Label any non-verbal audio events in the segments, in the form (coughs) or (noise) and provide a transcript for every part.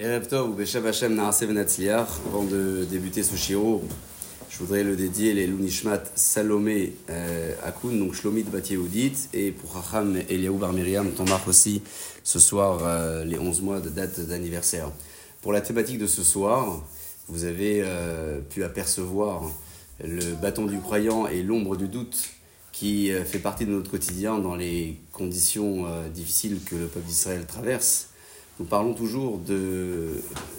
Ou. Avant de débuter ce shiro, je voudrais le dédier les Lunishmat Salomé euh, donc Shlomit Bat Yehudit, et pour Chacham Eliaou Bar Miriam, ton marque aussi ce soir euh, les 11 mois de date d'anniversaire. Pour la thématique de ce soir, vous avez euh, pu apercevoir le bâton du croyant et l'ombre du doute qui euh, fait partie de notre quotidien dans les conditions difficiles que le peuple d'Israël traverse. Nous parlons toujours de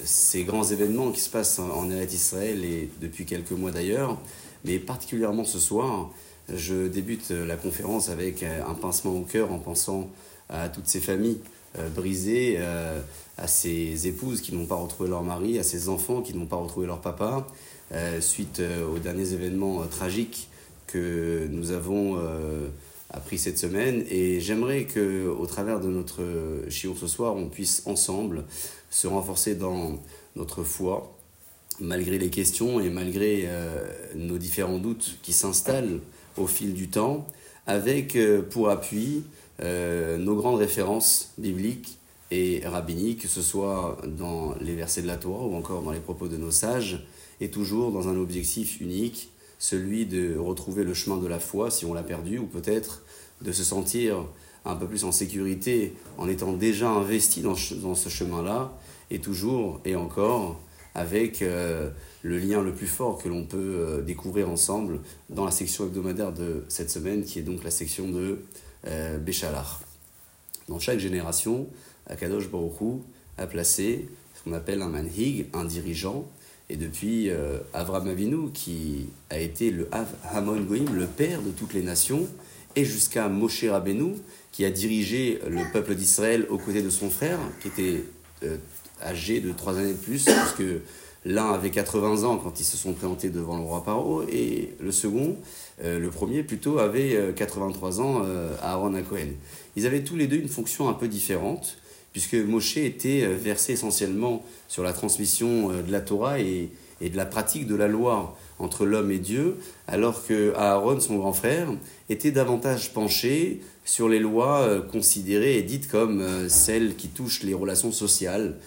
ces grands événements qui se passent en Eretz Israël et depuis quelques mois d'ailleurs, mais particulièrement ce soir, je débute la conférence avec un pincement au cœur en pensant à toutes ces familles euh, brisées, à ces épouses qui n'ont pas retrouvé leur mari, à ces enfants qui n'ont pas retrouvé leur papa, suite aux derniers événements tragiques que nous avons euh, appris cette semaine. Et j'aimerais que, au travers de notre chiour ce soir, on puisse ensemble se renforcer dans notre foi, malgré les questions et malgré euh, nos différents doutes qui s'installent au fil du temps, avec euh, pour appui nos grandes références bibliques et rabbiniques, que ce soit dans les versets de la Torah ou encore dans les propos de nos sages, et toujours dans un objectif unique, celui de retrouver le chemin de la foi si on l'a perdu, ou peut-être de se sentir un peu plus en sécurité en étant déjà investi dans, ce chemin-là, et toujours et encore avec euh, le lien le plus fort que l'on peut euh, découvrir ensemble dans la section hebdomadaire de cette semaine, qui est donc la section de euh, Béchalar. Dans chaque génération, Akadosh Baruch a placé ce qu'on appelle un manhig, un dirigeant, et depuis euh, Avram Avinu, qui a été le Hamon Goïm, le père de toutes les nations, et jusqu'à Moshe Rabbeinu, qui a dirigé le peuple d'Israël aux côtés de son frère, qui était euh, âgé de trois années de plus, parce que l'un avait 80 ans quand ils se sont présentés devant le roi Paro, et le second, euh, le premier plutôt, avait 83 ans, Aaron Cohen. Ils avaient tous les deux une fonction un peu différente, puisque Moshe était euh, versé essentiellement sur la transmission euh, de la Torah et, de la pratique de la loi entre l'homme et Dieu, alors que Aaron, son grand frère, était davantage penché sur les lois euh, considérées et dites comme celles qui touchent les relations sociales,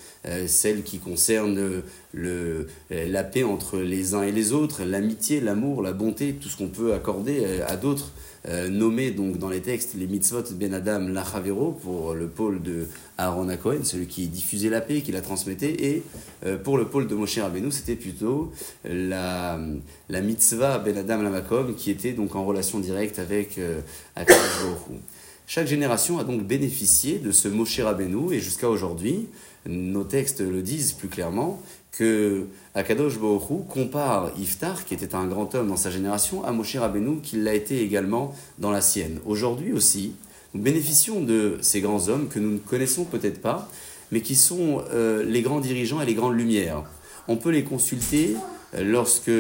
celles qui concernent la paix entre les uns et les autres, l'amitié, l'amour, la bonté, tout ce qu'on peut accorder à d'autres euh, nommé donc dans les textes les mitzvot ben Adam lachavero pour le pôle de Aaron Cohen, celui qui diffusait la paix, qui la transmettait, et euh, pour le pôle de Moshe Rabbeinu, c'était plutôt la, la mitzvah ben Adam lamakom qui était donc en relation directe avec euh, Chaque génération a donc bénéficié de ce Moshe Rabbeinu et jusqu'à aujourd'hui, nos textes le disent plus clairement, que Akadosh Baruch compare Iftar, qui était un grand homme dans sa génération, à Moshe Rabbeinu, qui l'a été également dans la sienne. Aujourd'hui aussi, nous bénéficions de ces grands hommes que nous ne connaissons peut-être pas, mais qui sont euh, les grands dirigeants et les grandes lumières. On peut les consulter lorsque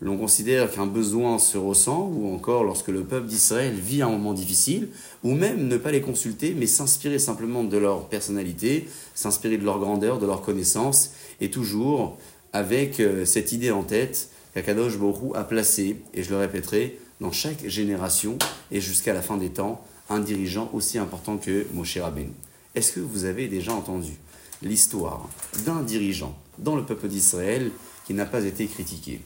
l'on considère qu'un besoin se ressent, ou encore lorsque le peuple d'Israël vit un moment difficile, ou même ne pas les consulter, mais s'inspirer simplement de leur personnalité, s'inspirer de leur grandeur, de leur connaissance, et toujours avec euh, cette idée en tête qu'Akadosh Borou a placé, et je le répéterai, dans chaque génération et jusqu'à la fin des temps, un dirigeant aussi important que Moshe Rabbeinu. Est-ce que vous avez déjà entendu l'histoire d'un dirigeant dans le peuple d'Israël n'a pas été critiqué.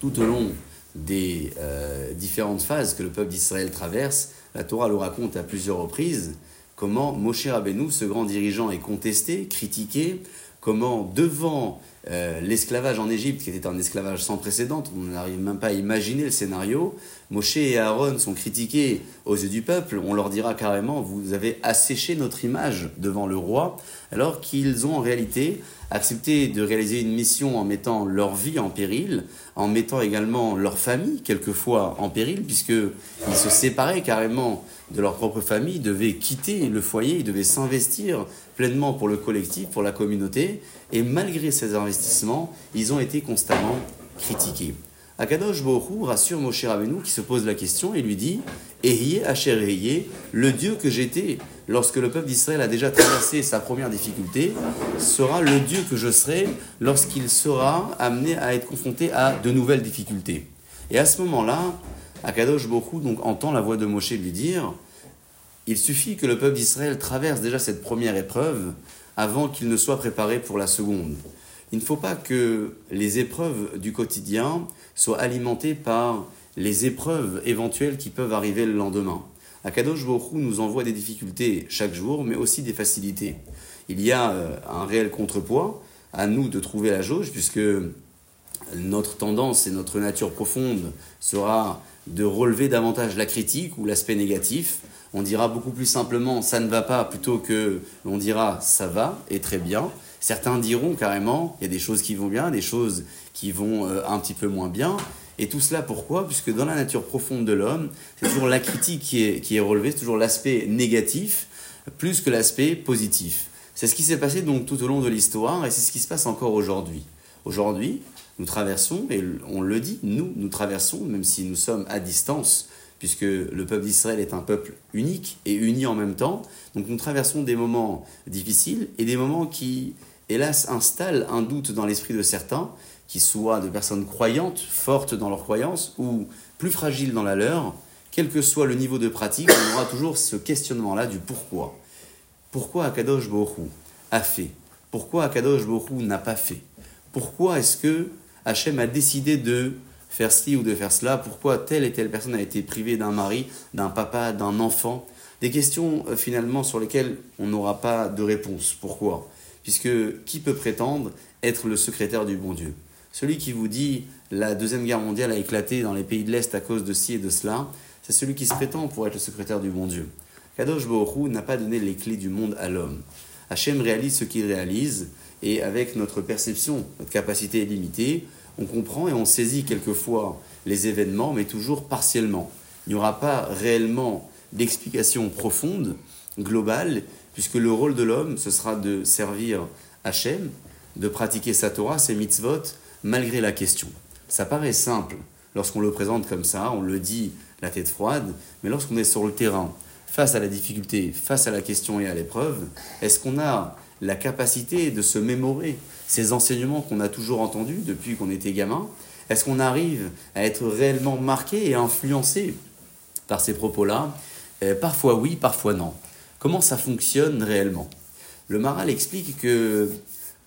Tout au long des euh, différentes phases que le peuple d'Israël traverse, la Torah le raconte à plusieurs reprises, comment Moshe Rabbeinu, ce grand dirigeant, est contesté, critiqué, comment devant euh, l'esclavage en Égypte, qui était un esclavage sans précédent, on n'arrive même pas à imaginer le scénario, Moshe et Aaron sont critiqués aux yeux du peuple, on leur dira carrément, vous avez asséché notre image devant le roi, alors qu'ils ont en réalité accepté de réaliser une mission en mettant leur vie en péril, en mettant également leur famille quelquefois en péril, puisqu'ils se séparaient carrément de leur propre famille, devaient quitter le foyer, ils devaient s'investir pleinement pour le collectif, pour la communauté, et malgré ces investissements, ils ont été constamment critiqués. Akadosh Bohu rassure Moshe Rabbeinu qui se pose la question et lui dit Ehiye Asher le Dieu que j'étais lorsque le peuple d'Israël a déjà traversé sa première difficulté, sera le Dieu que je serai lorsqu'il sera amené à être confronté à de nouvelles difficultés. Et à ce moment-là, Akadosh Bohu donc entend la voix de Moshe lui dire Il suffit que le peuple d'Israël traverse déjà cette première épreuve avant qu'il ne soit préparé pour la seconde. Il ne faut pas que les épreuves du quotidien soient alimentées par les épreuves éventuelles qui peuvent arriver le lendemain. Akadosh Baruch nous envoie des difficultés chaque jour, mais aussi des facilités. Il y a euh, un réel contrepoids à nous de trouver la jauge, puisque notre tendance et notre nature profonde sera de relever davantage la critique ou l'aspect négatif. On dira beaucoup plus simplement ça ne va pas plutôt que on dira ça va et très bien. Certains diront carrément il y a des choses qui vont bien, des choses qui vont euh, un petit peu moins bien. Et tout cela pourquoi? Puisque dans la nature profonde de l'homme, c'est toujours la critique qui est, qui est relevée, c'est toujours l'aspect négatif plus que l'aspect positif. C'est ce qui s'est passé donc tout au long de l'histoire et c'est ce qui se passe encore aujourd'hui. Aujourd'hui, nous traversons, et on le dit, nous, nous traversons, même si nous sommes à distance, puisque le peuple d'Israël est un peuple unique et uni en même temps. Donc nous traversons des moments difficiles et des moments qui, hélas, installent un doute dans l'esprit de certains, qui soient de personnes croyantes, fortes dans leur croyance, ou plus fragiles dans la leur, quel que soit le niveau de pratique, on aura toujours ce questionnement-là du pourquoi. Pourquoi Akadosh Borou a fait? Pourquoi Akadosh Borou n'a pas fait? Pourquoi est-ce que Hachem a décidé de faire ceci ou de faire cela Pourquoi telle et telle personne a été privée d'un mari, d'un papa, d'un enfant? Des questions euh, finalement sur lesquelles on n'aura pas de réponse. Pourquoi? Puisque qui peut prétendre être le secrétaire du bon Dieu? Celui qui vous dit la Deuxième Guerre mondiale a éclaté dans les pays de l'Est à cause de ci et de cela, c'est celui qui se prétend pour être le secrétaire du bon Dieu. Kadosh Borou n'a pas donné les clés du monde à l'homme. Hachem réalise ce qu'il réalise, et avec notre perception, notre capacité est limitée, on comprend et on saisit quelquefois les événements, mais toujours partiellement. Il n'y aura pas réellement d'explication profonde, globale, puisque le rôle de l'homme, ce sera de servir Hachem, de pratiquer sa Torah, ses mitzvot, malgré la question. Ça paraît simple lorsqu'on le présente comme ça, on le dit la tête froide, mais lorsqu'on est sur le terrain, face à la difficulté, face à la question et à l'épreuve, est-ce qu'on a la capacité de se mémorer ces enseignements qu'on a toujours entendus depuis qu'on était gamin Est-ce qu'on arrive à être réellement marqué et influencé par ces propos-là? Euh, Parfois oui, parfois non. Comment ça fonctionne réellement? Le Maral explique que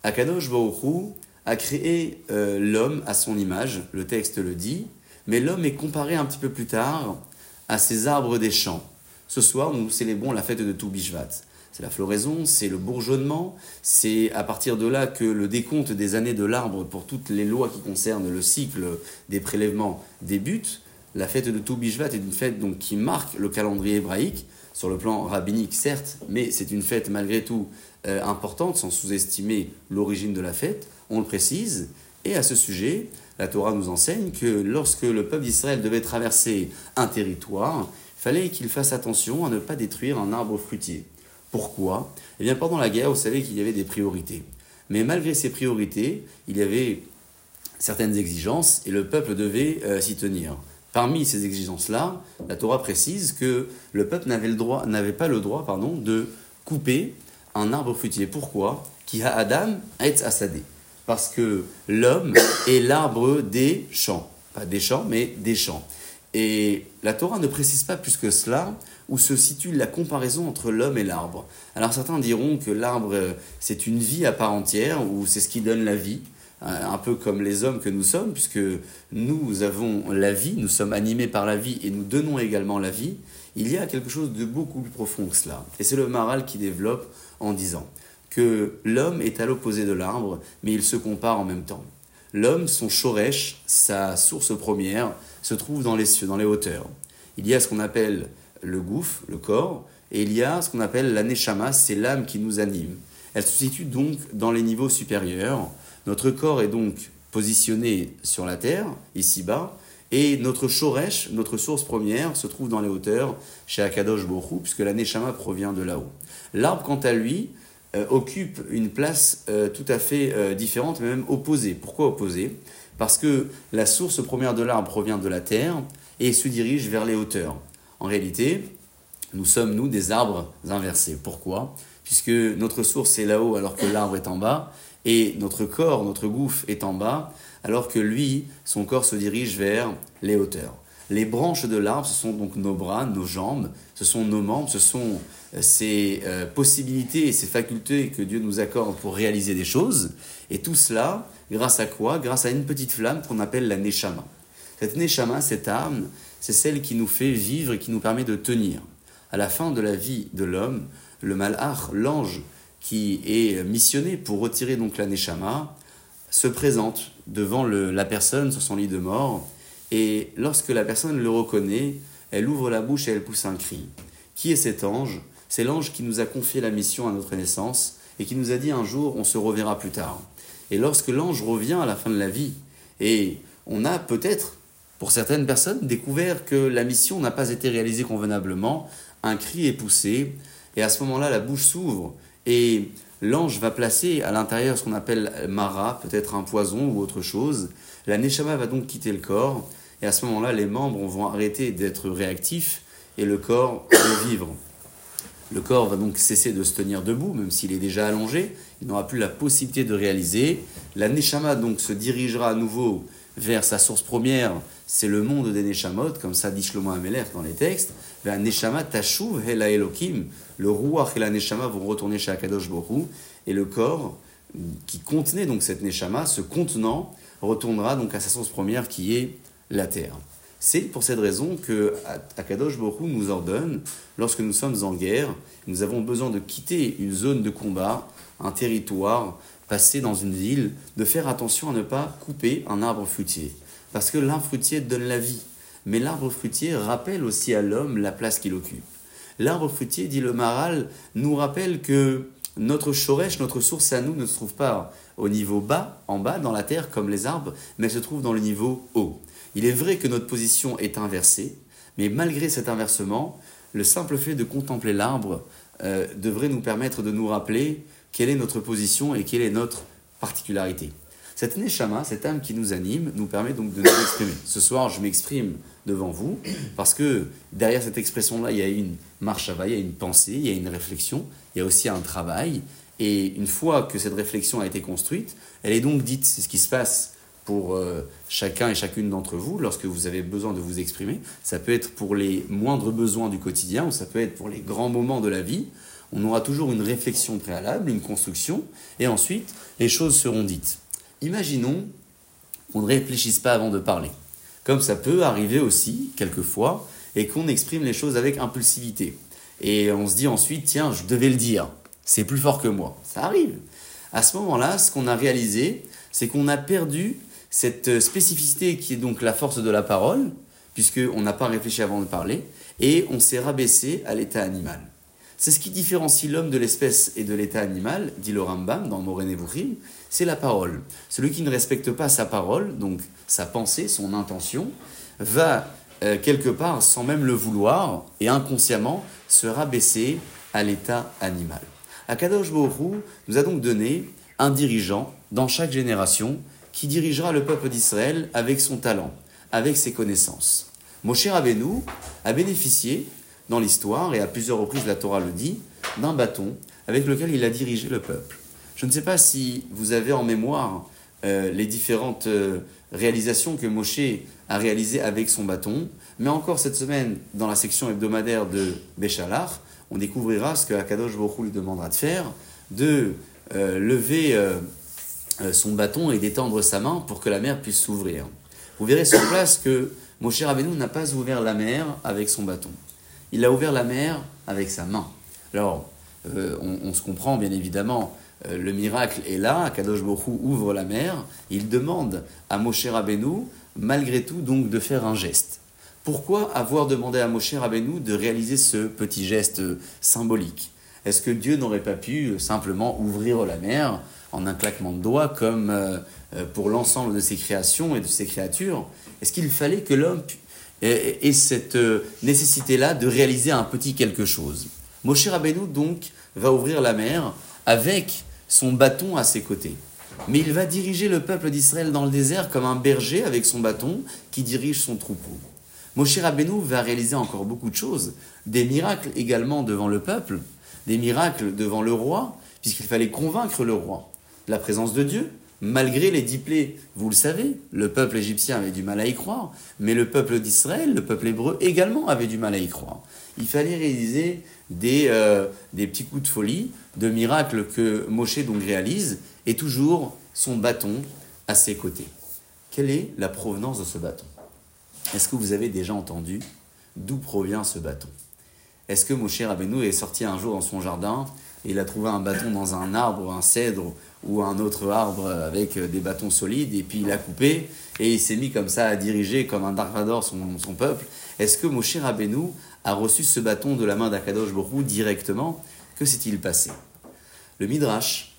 Akadosh Baruch a créé euh, l'homme à son image, le texte le dit, mais l'homme est comparé un petit peu plus tard à ces arbres des champs. Ce soir, nous célébrons la fête de Toubishvat. C'est la floraison, c'est le bourgeonnement, c'est à partir de là que le décompte des années de l'arbre pour toutes les lois qui concernent le cycle des prélèvements débute. La fête de Toubishvat est une fête donc qui marque le calendrier hébraïque, sur le plan rabbinique certes, mais c'est une fête malgré tout euh, importante, sans sous-estimer l'origine de la fête, on le précise. Et à ce sujet, la Torah nous enseigne que lorsque le peuple d'Israël devait traverser un territoire, fallait qu'il fasse attention à ne pas détruire un arbre fruitier. Pourquoi? Eh bien, pendant la guerre, vous savez qu'il y avait des priorités. Mais malgré ces priorités, il y avait certaines exigences et le peuple devait euh, s'y tenir. Parmi ces exigences-là, la Torah précise que le peuple n'avait, pas le droit pardon, de couper un arbre fruitier. Pourquoi? Qui a Adam et Asadé. Parce que l'homme est l'arbre des champs. Pas des champs, mais des champs. Et la Torah ne précise pas plus que cela où se situe la comparaison entre l'homme et l'arbre. Alors certains diront que l'arbre, euh, c'est une vie à part entière, ou c'est ce qui donne la vie, euh, un peu comme les hommes que nous sommes, puisque nous avons la vie, nous sommes animés par la vie et nous donnons également la vie. Il y a quelque chose de beaucoup plus profond que cela. Et c'est le Maral qui développe en disant que l'homme est à l'opposé de l'arbre, mais il se compare en même temps. L'homme, son shoresh, sa source première, se trouve dans les cieux, dans les hauteurs. Il y a ce qu'on appelle le gouffre, le corps, et il y a ce qu'on appelle la neshama, c'est l'âme qui nous anime. Elle se situe donc dans les niveaux supérieurs. Notre corps est donc positionné sur la terre, ici-bas, et notre shoresh, notre source première, se trouve dans les hauteurs, chez Akadosh Borou, puisque la neshama provient de là-haut. L'arbre, quant à lui, euh, occupe une place euh, tout à fait euh, différente, mais même opposée. Pourquoi opposée? Parce que la source première de l'arbre provient de la terre et se dirige vers les hauteurs. En réalité, nous sommes, nous, des arbres inversés. Pourquoi? Puisque notre source est là-haut alors que l'arbre est en bas, et notre corps, notre gouffre est en bas, alors que lui, son corps se dirige vers les hauteurs. Les branches de l'arbre, ce sont donc nos bras, nos jambes, ce sont nos membres, ce sont euh, ces euh, possibilités et ces facultés que Dieu nous accorde pour réaliser des choses. Et tout cela, grâce à quoi? Grâce à une petite flamme qu'on appelle la Neshama. Cette Neshama, cette âme, c'est celle qui nous fait vivre et qui nous permet de tenir. À la fin de la vie de l'homme, le Malach, l'ange qui est missionné pour retirer donc la Neshama, se présente devant la personne sur son lit de mort, et lorsque la personne le reconnaît, elle ouvre la bouche et elle pousse un cri. Qui est cet ange? C'est l'ange qui nous a confié la mission à notre naissance et qui nous a dit un jour on se reverra plus tard. Et lorsque l'ange revient à la fin de la vie, et on a peut-être, pour certaines personnes, découvert que la mission n'a pas été réalisée convenablement, un cri est poussé, et à ce moment-là, la bouche s'ouvre, et l'ange va placer à l'intérieur ce qu'on appelle mara, peut-être un poison ou autre chose. La neshama va donc quitter le corps, et à ce moment-là, les membres vont arrêter d'être réactifs, et le corps (coughs) va vivre. Le corps va donc cesser de se tenir debout, même s'il est déjà allongé. Il n'aura plus la possibilité de réaliser. La Neshama donc se dirigera à nouveau vers sa source première. C'est le monde des Neshamot, comme ça dit Shlomo dans les textes. Vers Neshama Tashuv Hela Elohim. Le Ruach et la Neshama vont retourner chez Akadosh Borou. Et le corps qui contenait donc cette Neshama, ce contenant, retournera donc à sa source première qui est la terre. C'est pour cette raison que Akadosh Borou nous ordonne, lorsque nous sommes en guerre, nous avons besoin de quitter une zone de combat, un territoire, passer dans une ville, de faire attention à ne pas couper un arbre fruitier. Parce que l'arbre fruitier donne la vie. Mais l'arbre fruitier rappelle aussi à l'homme la place qu'il occupe. L'arbre fruitier, dit le Maral, nous rappelle que notre chorèche, notre source à nous, ne se trouve pas au niveau bas, en bas, dans la terre, comme les arbres, mais se trouve dans le niveau haut. Il est vrai que notre position est inversée, mais malgré cet inversement, le simple fait de contempler l'arbre euh, devrait nous permettre de nous rappeler quelle est notre position et quelle est notre particularité. Cette neshama, cette âme qui nous anime, nous permet donc de nous (coughs) exprimer. Ce soir, je m'exprime devant vous parce que derrière cette expression-là, il y a une marche à il y a une pensée, il y a une réflexion, il y a aussi un travail. Et une fois que cette réflexion a été construite, elle est donc dite. C'est ce qui se passe pour euh, chacun et chacune d'entre vous lorsque vous avez besoin de vous exprimer. Ça peut être pour les moindres besoins du quotidien ou ça peut être pour les grands moments de la vie. On aura toujours une réflexion préalable, une construction, et ensuite les choses seront dites. Imaginons qu'on ne réfléchisse pas avant de parler. Comme ça peut arriver aussi, quelquefois, et qu'on exprime les choses avec impulsivité. Et on se dit ensuite, tiens, je devais le dire, c'est plus fort que moi. Ça arrive. À ce moment-là, ce qu'on a réalisé, c'est qu'on a perdu cette spécificité qui est donc la force de la parole, puisqu'on n'a pas réfléchi avant de parler, et on s'est rabaissé à l'état animal. C'est ce qui différencie l'homme de l'espèce et de l'état animal, dit le Rambam dans Moré c'est la parole. Celui qui ne respecte pas sa parole, donc sa pensée, son intention, va euh, quelque part, sans même le vouloir, et inconsciemment, se rabaisser à l'état animal. Akadosh Borou nous a donc donné un dirigeant dans chaque génération qui dirigera le peuple d'Israël avec son talent, avec ses connaissances. Moshe Rabbeinu a bénéficié dans l'histoire, et à plusieurs reprises la Torah le dit, d'un bâton avec lequel il a dirigé le peuple. Je ne sais pas si vous avez en mémoire euh, les différentes euh, réalisations que Moshe a réalisées avec son bâton, mais encore cette semaine, dans la section hebdomadaire de Béchalar, on découvrira ce que Akadosh Baruch lui demandera de faire, de euh, lever son bâton et d'étendre sa main pour que la mer puisse s'ouvrir. Vous verrez sur place que Moshe Rabbeinu n'a pas ouvert la mer avec son bâton. Il a ouvert la mer avec sa main. Alors, euh, on, se comprend bien évidemment, euh, le miracle est là, Kadosh Borou ouvre la mer, il demande à Moshe Rabbeinu, malgré tout, donc de faire un geste. Pourquoi avoir demandé à Moshe Rabbeinu de réaliser ce petit geste symbolique? Est-ce que Dieu n'aurait pas pu simplement ouvrir la mer en un claquement de doigts, comme euh, euh, pour l'ensemble de ses créations et de ses créatures? Est-ce qu'il fallait que l'homme ait cette euh, nécessité-là de réaliser un petit quelque chose? Moshe Rabbeinu, donc, va ouvrir la mer avec son bâton à ses côtés. Mais il va diriger le peuple d'Israël dans le désert comme un berger avec son bâton qui dirige son troupeau. Moshe Rabbeinu va réaliser encore beaucoup de choses, des miracles également devant le peuple, des miracles devant le roi, puisqu'il fallait convaincre le roi la présence de Dieu, malgré les dix plaies. Vous le savez, le peuple égyptien avait du mal à y croire, mais le peuple d'Israël, le peuple hébreu également avait du mal à y croire. Il fallait réaliser des, euh, des petits coups de folie, de miracles que Moshe donc réalise, et toujours son bâton à ses côtés. Quelle est la provenance de ce bâton? Est-ce que vous avez déjà entendu d'où provient ce bâton? Est-ce que Moshe Rabbeinu est sorti un jour dans son jardin et il a trouvé un bâton dans un arbre, un cèdre ou un autre arbre avec des bâtons solides et puis il a coupé et il s'est mis comme ça à diriger comme un Dark Vador son, son peuple? Est-ce que Moshe Rabbeinu a reçu ce bâton de la main d'Akadosh Borou directement Que s'est-il passé? Le Midrash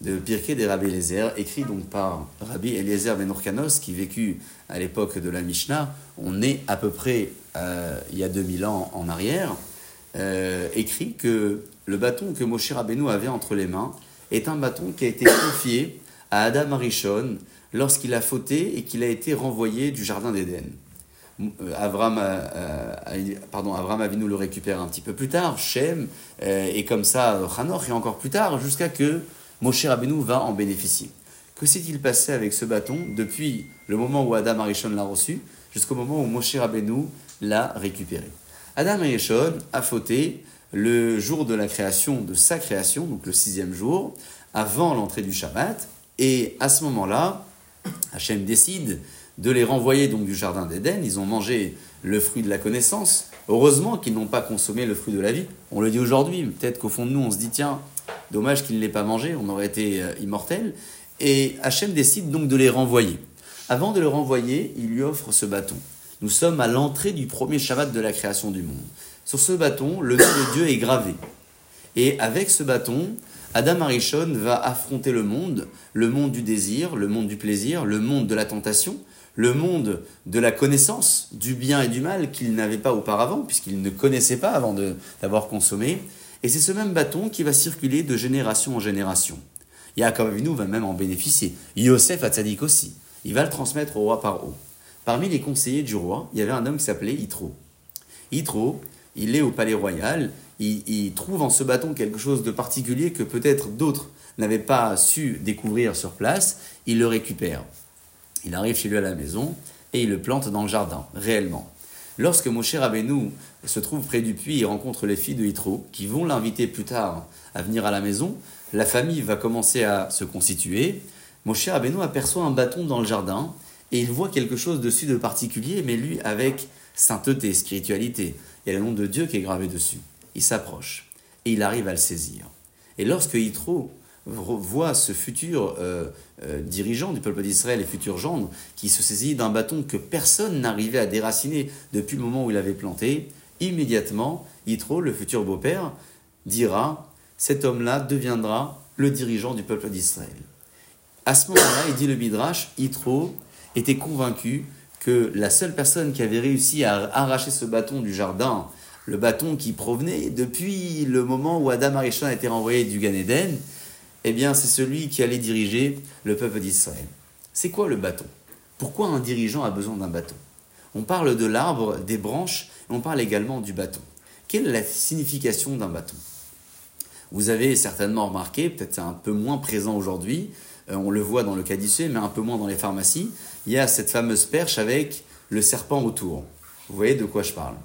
de Pirkei des Rabbi Eliezer, écrit donc par Rabbi Eliezer Ben Urkanos, qui vécut à l'époque de la Mishnah, on est à peu près euh, il y a 2000 ans en arrière, euh, écrit que le bâton que Moshe Rabbeinu avait entre les mains est un bâton qui a été (coughs) confié à Adam Arishon lorsqu'il a fauté et qu'il a été renvoyé du jardin d'Éden. Euh, Avram, pardon, Avram Avinu le récupère un petit peu plus tard, Shem, et comme ça Hanoch, et encore plus tard, jusqu'à que Moshe Rabbeinu va en bénéficier. Que s'est-il passé avec ce bâton depuis le moment où Adam Arishon l'a reçu jusqu'au moment où Moshe Rabbeinu l'a récupéré? Adam Arishon a fauté le jour de la création, de sa création, donc le sixième jour, avant l'entrée du Shabbat, et à ce moment-là, Hachem décide de les renvoyer donc du jardin d'Éden. Ils ont mangé le fruit de la connaissance. Heureusement qu'ils n'ont pas consommé le fruit de la vie. On le dit aujourd'hui. Peut-être qu'au fond de nous, on se dit tiens, Dommage qu'il ne l'ait pas mangé, on aurait été euh, immortel. Et Hachem décide donc de les renvoyer. Avant de les renvoyer, il lui offre ce bâton. Nous sommes à l'entrée du premier Shabbat de la création du monde. Sur ce bâton, le nom de Dieu est gravé. Et avec ce bâton, Adam Arishon va affronter le monde, le monde du désir, le monde du plaisir, le monde de la tentation, le monde de la connaissance du bien et du mal qu'il n'avait pas auparavant, puisqu'il ne connaissait pas avant d'avoir consommé. Et c'est ce même bâton qui va circuler de génération en génération. Yaakov va même en bénéficier. Yosef Hatzadik aussi. Il va le transmettre au roi par haut. Parmi les conseillers du roi, il y avait un homme qui s'appelait Yitro. Yitro, il est au palais royal, il, trouve en ce bâton quelque chose de particulier que peut-être d'autres n'avaient pas su découvrir sur place, il le récupère. Il arrive chez lui à la maison et il le plante dans le jardin, réellement. Lorsque Moshe Rabbeinu se trouve près du puits et rencontre les filles de Yitro, qui vont l'inviter plus tard à venir à la maison, la famille va commencer à se constituer. Moshe Rabbeinu aperçoit un bâton dans le jardin et il voit quelque chose dessus de particulier, mais lui avec sainteté, spiritualité. Il y a le nom de Dieu qui est gravé dessus. Il s'approche et il arrive à le saisir. Et lorsque Yitro voit ce futur euh, euh, dirigeant du peuple d'Israël et futur gendre qui se saisit d'un bâton que personne n'arrivait à déraciner depuis le moment où il avait planté, immédiatement, Yitro, le futur beau-père, dira Cet homme-là deviendra le dirigeant du peuple d'Israël. À ce moment-là, il dit le Midrash Yitro était convaincu que la seule personne qui avait réussi à arracher ce bâton du jardin, le bâton qui provenait depuis le moment où Adam Arishon a été renvoyé du Gan eh bien, c'est celui qui allait diriger le peuple d'Israël. C'est quoi le bâton? Pourquoi un dirigeant a besoin d'un bâton? On parle de l'arbre, des branches, on parle également du bâton. Quelle est la signification d'un bâton? Vous avez certainement remarqué, peut-être c'est un peu moins présent aujourd'hui, euh, on le voit dans le caddissuet, mais un peu moins dans les pharmacies, il y a cette fameuse perche avec le serpent autour. Vous voyez de quoi je parle?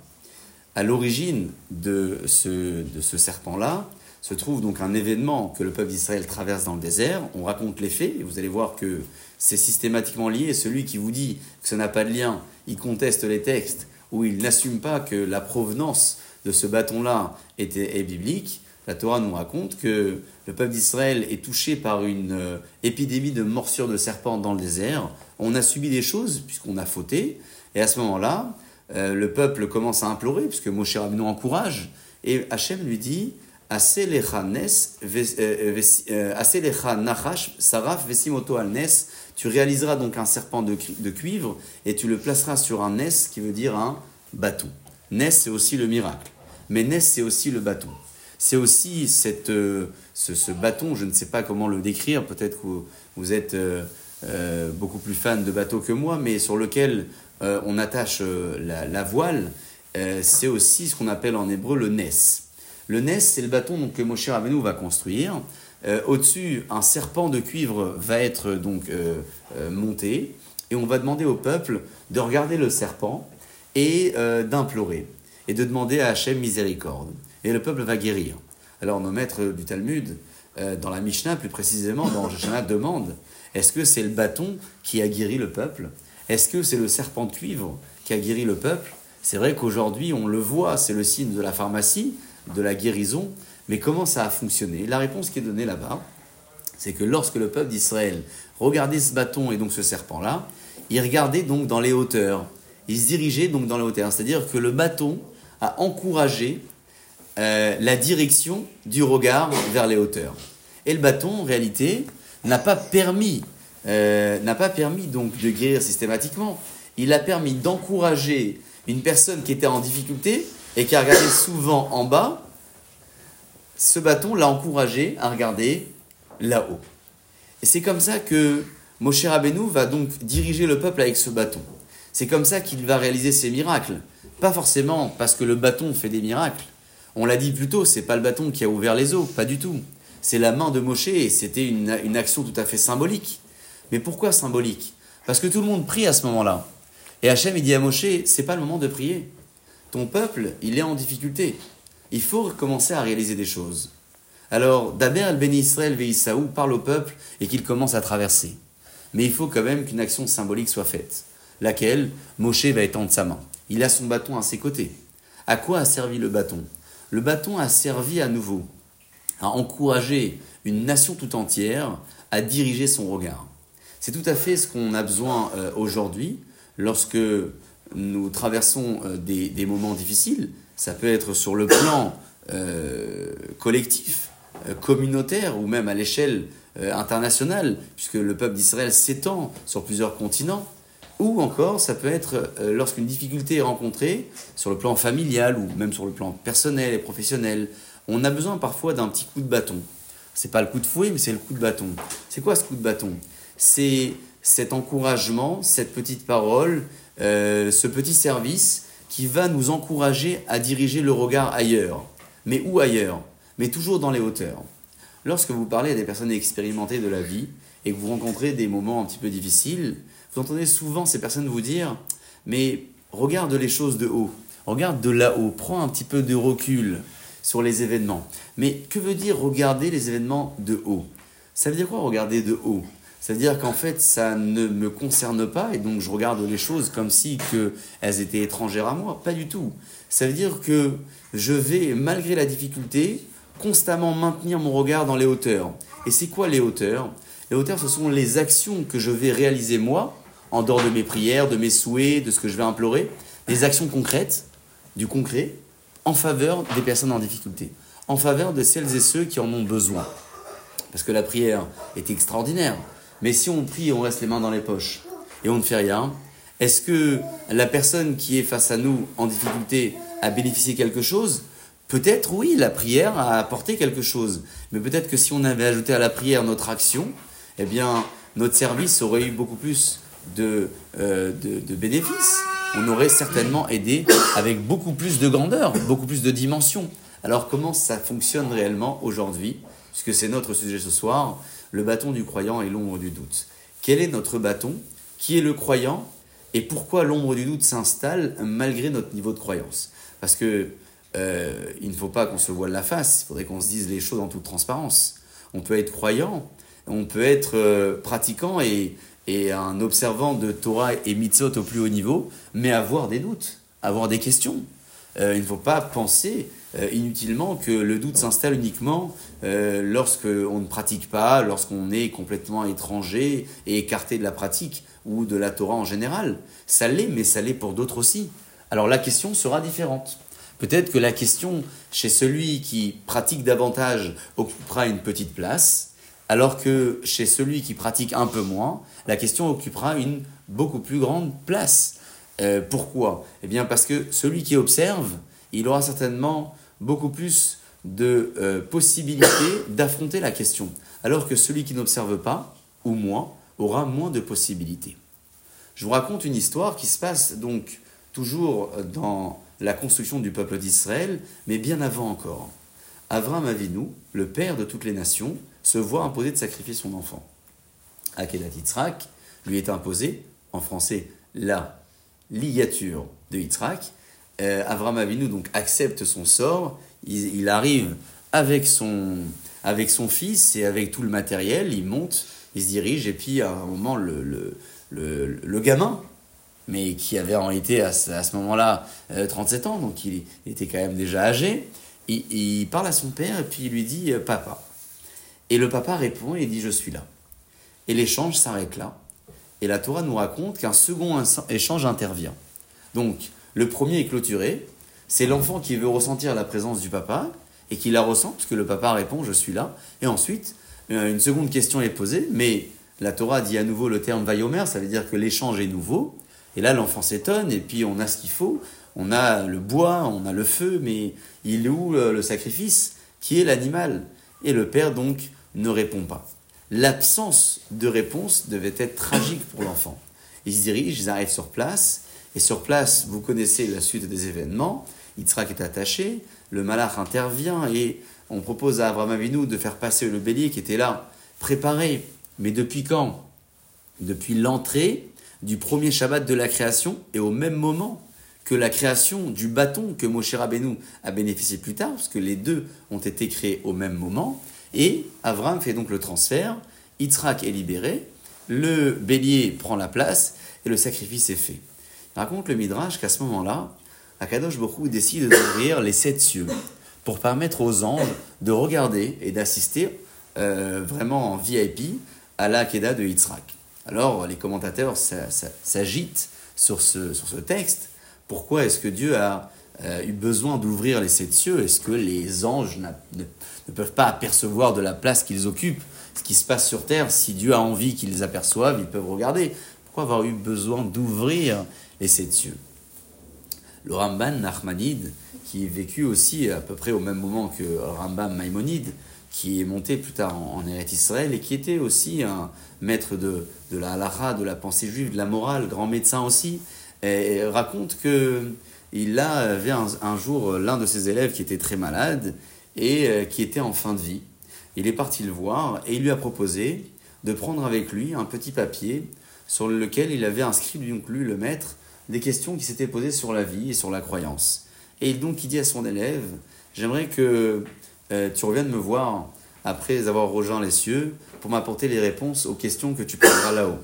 À l'origine de ce serpent-là, se trouve donc un événement que le peuple d'Israël traverse dans le désert. On raconte les faits vous allez voir que c'est systématiquement lié. Celui qui vous dit que ça n'a pas de lien, il conteste les textes ou il n'assume pas que la provenance de ce bâton-là est, biblique. La Torah nous raconte que le peuple d'Israël est touché par une euh, épidémie de morsures de serpents dans le désert. On a subi des choses puisqu'on a fauté. Et à ce moment-là, euh, le peuple commence à implorer puisque Moshe Rabbeinu encourage. Et Hachem lui dit Tu réaliseras donc un serpent de, cuivre et tu le placeras sur un nes qui veut dire un bâton. Nes, c'est aussi le miracle. Mais nes, c'est aussi le bâton. C'est aussi cette, euh, ce, bâton, je ne sais pas comment le décrire, peut-être que vous, êtes euh, euh, beaucoup plus fan de bateaux que moi, mais sur lequel on attache la, la, voile, c'est aussi ce qu'on appelle en hébreu le nes. Le Nes, c'est le bâton donc, que Moshe Rabbeinu va construire euh, au-dessus, un serpent de cuivre va être donc euh, euh, monté, et on va demander au peuple de regarder le serpent et d'implorer, et de demander à Hachem miséricorde. Et le peuple va guérir. Alors nos maîtres du Talmud, dans la Mishnah plus précisément, dans Joshana, demandent est-ce que c'est le bâton qui a guéri le peuple? Est-ce que c'est le serpent de cuivre qui a guéri le peuple? C'est vrai qu'aujourd'hui on le voit, c'est le signe de la pharmacie, de la guérison, mais comment ça a fonctionné? La réponse qui est donnée là-bas, c'est que lorsque le peuple d'Israël regardait ce bâton et donc ce serpent-là, il regardait donc dans les hauteurs. Il se dirigeait donc dans les hauteurs. C'est-à-dire que le bâton a encouragé euh, la direction du regard vers les hauteurs. Et le bâton, en réalité, n'a pas permis, euh, n'a pas permis donc de guérir systématiquement. Il a permis d'encourager une personne qui était en difficulté et qui a regardé souvent en bas ce bâton l'a encouragé à regarder là-haut. Et c'est comme ça que Moshe Rabbeinu va donc diriger le peuple avec ce bâton. C'est comme ça qu'il va réaliser ses miracles. Pas forcément parce que le bâton fait des miracles. On l'a dit plus tôt, c'est pas le bâton qui a ouvert les eaux, pas du tout. C'est la main de Moshe et c'était une, action tout à fait symbolique. Mais pourquoi symbolique? Parce que tout le monde prie à ce moment-là. Et Hachem, il dit à Moshe, c'est pas le moment de prier. Ton peuple, il est en difficulté il faut commencer à réaliser des choses. Alors, Daber al-Ben Israël Veïsaou parle au peuple et qu'il commence à traverser. Mais il faut quand même qu'une action symbolique soit faite, laquelle? Moshe va étendre sa main. Il a son bâton à ses côtés. À quoi a servi le bâton? Le bâton a servi à nouveau à encourager une nation tout entière à diriger son regard. C'est tout à fait ce qu'on a besoin euh, aujourd'hui lorsque nous traversons euh, des moments difficiles, ça peut être sur le plan euh, collectif, euh, communautaire ou même à l'échelle internationale, puisque le peuple d'Israël s'étend sur plusieurs continents. Ou encore, ça peut être lorsqu'une difficulté est rencontrée sur le plan familial ou même sur le plan personnel et professionnel. On a besoin parfois d'un petit coup de bâton. C'est pas le coup de fouet, mais c'est le coup de bâton. C'est quoi ce coup de bâton? C'est cet encouragement, cette petite parole, ce petit service qui va nous encourager à diriger le regard ailleurs. Mais où ailleurs Mais toujours dans les hauteurs. Lorsque vous parlez à des personnes expérimentées de la vie et que vous rencontrez des moments un petit peu difficiles, vous entendez souvent ces personnes vous dire Mais regarde les choses de haut, regarde de là-haut, prends un petit peu de recul sur les événements. Mais que veut dire regarder les événements de haut? Ça veut dire quoi regarder de haut? C'est-à-dire qu'en fait, ça ne me concerne pas et donc je regarde les choses comme si que elles étaient étrangères à moi. Pas du tout. Ça veut dire que je vais, malgré la difficulté, constamment maintenir mon regard dans les hauteurs. Et c'est quoi les hauteurs? Les hauteurs, ce sont les actions que je vais réaliser moi, en dehors de mes prières, de mes souhaits, de ce que je vais implorer, des actions concrètes, du concret, en faveur des personnes en difficulté, en faveur de celles et ceux qui en ont besoin. Parce que la prière est extraordinaire. Mais si on prie, on reste les mains dans les poches et on ne fait rien, est-ce que la personne qui est face à nous en difficulté a bénéficié quelque chose? Peut-être oui, la prière a apporté quelque chose. Mais peut-être que si on avait ajouté à la prière notre action, eh bien, notre service aurait eu beaucoup plus de, euh, de, bénéfices. On aurait certainement aidé avec beaucoup plus de grandeur, beaucoup plus de dimension. Alors comment ça fonctionne réellement aujourd'hui? Puisque c'est notre sujet ce soir. Le bâton du croyant est l'ombre du doute. Quel est notre bâton? Qui est le croyant? Et pourquoi l'ombre du doute s'installe malgré notre niveau de croyance? Parce que euh, il ne faut pas qu'on se voile la face, il faudrait qu'on se dise les choses en toute transparence. On peut être croyant, on peut être euh, pratiquant et, un observant de Torah et mitzvot au plus haut niveau, mais avoir des doutes, avoir des questions. Euh, il ne faut pas penser inutilement que le doute s'installe uniquement euh, lorsqu'on ne pratique pas, lorsqu'on est complètement étranger et écarté de la pratique ou de la Torah en général. Ça l'est, mais ça l'est pour d'autres aussi. Alors la question sera différente. Peut-être que la question chez celui qui pratique davantage occupera une petite place, alors que chez celui qui pratique un peu moins, la question occupera une beaucoup plus grande place. Euh, pourquoi? Eh bien parce que celui qui observe, il aura certainement beaucoup plus de euh, possibilités (coughs) d'affronter la question, alors que celui qui n'observe pas, ou moins, aura moins de possibilités. Je vous raconte une histoire qui se passe donc toujours dans la construction du peuple d'Israël, mais bien avant encore. Avram Avinu, le père de toutes les nations, se voit imposer de sacrifier son enfant. Akedat Yitzhak lui est imposé, en français, la ligature de Yitzhak. Euh, Avram Avinu donc accepte son sort, il, arrive avec son, fils et avec tout le matériel, il monte, il se dirige, et puis à un moment, le, le, le, gamin, mais qui avait en réalité à ce, moment-là 37 euh, ans, donc il, était quand même déjà âgé, il, il, parle à son père et puis il lui dit euh, Papa. Et le papa répond et dit Je suis là. Et l'échange s'arrête là. Et la Torah nous raconte qu'un second échange intervient. Donc, le premier est clôturé. C'est l'enfant qui veut ressentir la présence du papa et qui la ressent, puisque le papa répond Je suis là. Et ensuite, euh, une seconde question est posée, mais la Torah dit à nouveau le terme vayomer, ça veut dire que l'échange est nouveau. Et là, l'enfant s'étonne, et puis on a ce qu'il faut. On a le bois, on a le feu, mais il est où le sacrifice Qui est l'animal? Et le père, donc, ne répond pas. L'absence de réponse devait être tragique pour l'enfant. Ils se dirigent, ils arrivent sur place, et sur place, vous connaissez la suite des événements. Yitzhak est attaché, le malach intervient, et on propose à Abraham Avinu de faire passer le bélier qui était là, préparé. Mais depuis quand? Depuis l'entrée du premier Shabbat de la création, et au même moment que la création du bâton que Moshe Rabbeinu a bénéficié plus tard, parce que les deux ont été créés au même moment, et Avram fait donc le transfert, Yitzhak est libéré, le bélier prend la place et le sacrifice est fait. Raconte le Midrash qu'à ce moment-là, Akadosh Bokhu décide d'ouvrir les sept cieux pour permettre aux anges de regarder et d'assister euh, vraiment en VIP à la de Yitzhak. Alors les commentateurs s'agitent sur ce, texte. Pourquoi est-ce que Dieu a euh, eu besoin d'ouvrir les sept cieux? Est-ce que les anges ne, ne, peuvent pas apercevoir de la place qu'ils occupent ce qui se passe sur terre? Si Dieu a envie qu'ils aperçoivent, ils peuvent regarder. Pourquoi avoir eu besoin d'ouvrir les sept cieux Le Ramban Nachmanide, qui est vécu aussi à peu près au même moment que Rambam Maïmonide, qui est monté plus tard en, Israël et qui était aussi un maître de, de la halakha, de la pensée juive, de la morale, grand médecin aussi, et raconte que il avait un, jour l'un de ses élèves qui était très malade et euh, qui était en fin de vie. Il est parti le voir et il lui a proposé de prendre avec lui un petit papier sur lequel il avait inscrit, donc lui, le maître, des questions qui s'étaient posées sur la vie et sur la croyance. Et donc il dit à son élève, j'aimerais que euh, tu reviennes me voir après avoir rejoint les cieux pour m'apporter les réponses aux questions que tu poseras là-haut.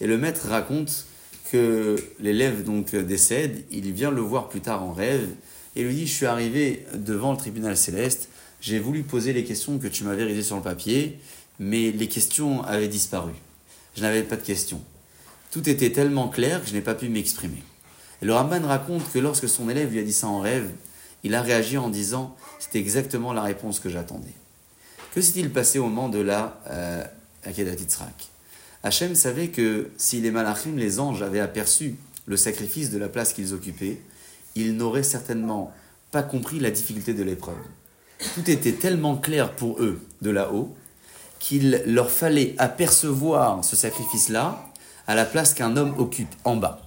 Et le maître raconte que l'élève donc décède, il vient le voir plus tard en rêve et lui dit Je suis arrivé devant le tribunal céleste, j'ai voulu poser les questions que tu m'avais rédigées sur le papier, mais les questions avaient disparu. Je n'avais pas de questions. Tout était tellement clair que je n'ai pas pu m'exprimer. Le Ramban raconte que lorsque son élève lui a dit ça en rêve, il a réagi en disant C'était exactement la réponse que j'attendais. Que s'est-il passé au moment de la euh, Hachem savait que si les malachim, les anges, avaient aperçu le sacrifice de la place qu'ils occupaient, ils n'auraient certainement pas compris la difficulté de l'épreuve. Tout était tellement clair pour eux de là-haut qu'il leur fallait apercevoir ce sacrifice-là à la place qu'un homme occupe en bas.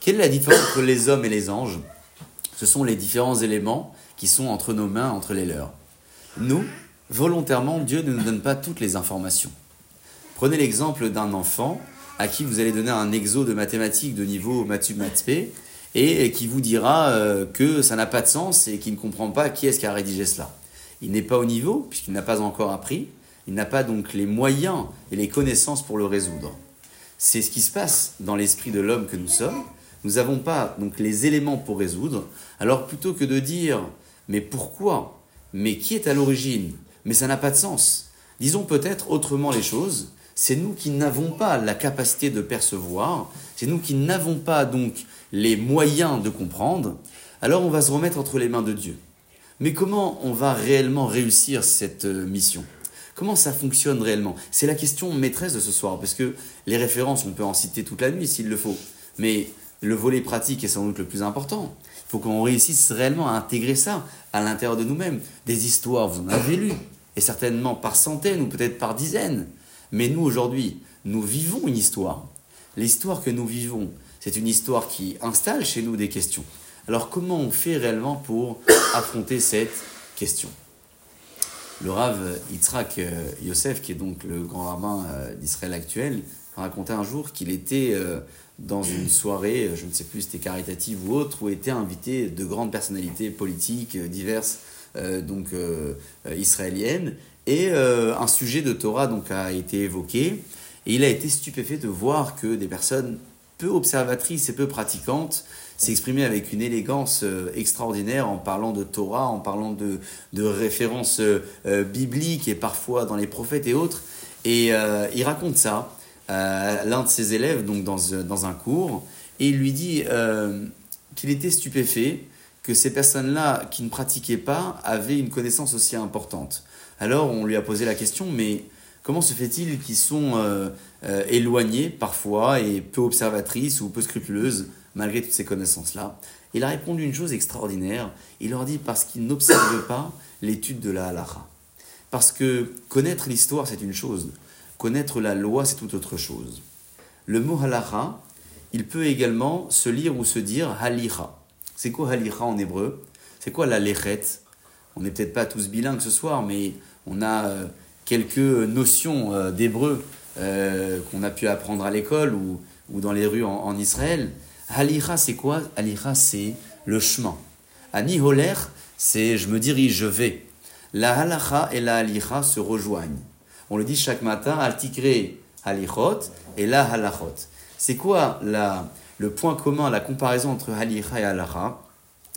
Quelle est la différence entre les hommes et les anges? Ce sont les différents éléments qui sont entre nos mains, entre les leurs. Nous, volontairement, Dieu ne nous donne pas toutes les informations. Prenez l'exemple d'un enfant à qui vous allez donner un exo de mathématiques de niveau Mathieu et qui vous dira euh, que ça n'a pas de sens et qu'il ne comprend pas qui est-ce qui a rédigé cela. Il n'est pas au niveau puisqu'il n'a pas encore appris, il n'a pas donc les moyens et les connaissances pour le résoudre. C'est ce qui se passe dans l'esprit de l'homme que nous sommes. Nous n'avons pas donc les éléments pour résoudre. Alors plutôt que de dire mais pourquoi? Mais qui est à l'origine? Mais ça n'a pas de sens. Disons peut-être autrement les choses c'est nous qui n'avons pas la capacité de percevoir, c'est nous qui n'avons pas donc les moyens de comprendre, alors on va se remettre entre les mains de Dieu. Mais comment on va réellement réussir cette euh, mission? Comment ça fonctionne réellement? C'est la question maîtresse de ce soir, parce que les références, on peut en citer toute la nuit s'il le faut, mais le volet pratique est sans doute le plus important. Il faut qu'on réussisse réellement à intégrer ça à l'intérieur de nous-mêmes. Des histoires, vous en avez lu, et certainement par centaines ou peut-être par dizaines. Mais nous, aujourd'hui, nous vivons une histoire. L'histoire que nous vivons, c'est une histoire qui installe chez nous des questions. Alors comment on fait réellement pour (coughs) affronter cette question? Le Rav Yitzhak euh, Yosef, qui est donc le grand rabbin euh, d'Israël actuel, racontait un jour qu'il était euh, dans une soirée, je ne sais plus si c'était caritative ou autre, où étaient invités de grandes personnalités politiques diverses, donc israéliennes, et un sujet de Torah donc a été évoqué, et il a été stupéfait de voir que des personnes peu observatrices et peu pratiquantes s'exprimer avec une élégance euh, extraordinaire en parlant de Torah, en parlant de, de références euh, euh, bibliques et parfois dans les prophètes et autres. Et il raconte ça à l'un de ses élèves donc dans, dans un cours et il lui dit qu'il était stupéfait que ces personnes-là qui ne pratiquaient pas avaient une connaissance aussi importante. Alors on lui a posé la question, mais comment se fait-il qu'ils sont éloignés parfois et peu observatrices ou peu scrupuleuses malgré toutes ces connaissances-là. Il a répondu une chose extraordinaire. Il leur dit parce qu'ils n'observent (coughs) pas l'étude de la halakha. Parce que connaître l'histoire, c'est une chose. Connaître la loi, c'est tout autre chose. Le mot halakha, il peut également se lire ou se dire halicha. C'est quoi halicha en hébreu? C'est quoi la lechet? On n'est peut-être pas tous bilingues ce soir, mais on a euh, quelques notions euh, d'hébreu euh, qu'on a pu apprendre à l'école ou, dans les rues en Israël. Halicha, c'est quoi? Halicha, c'est le chemin. Aniholer, c'est je me dirige, je vais. La halacha et la halicha se rejoignent. On le dit chaque matin, altikre halichot et la halachot. C'est quoi le point commun, la comparaison entre halicha et halacha?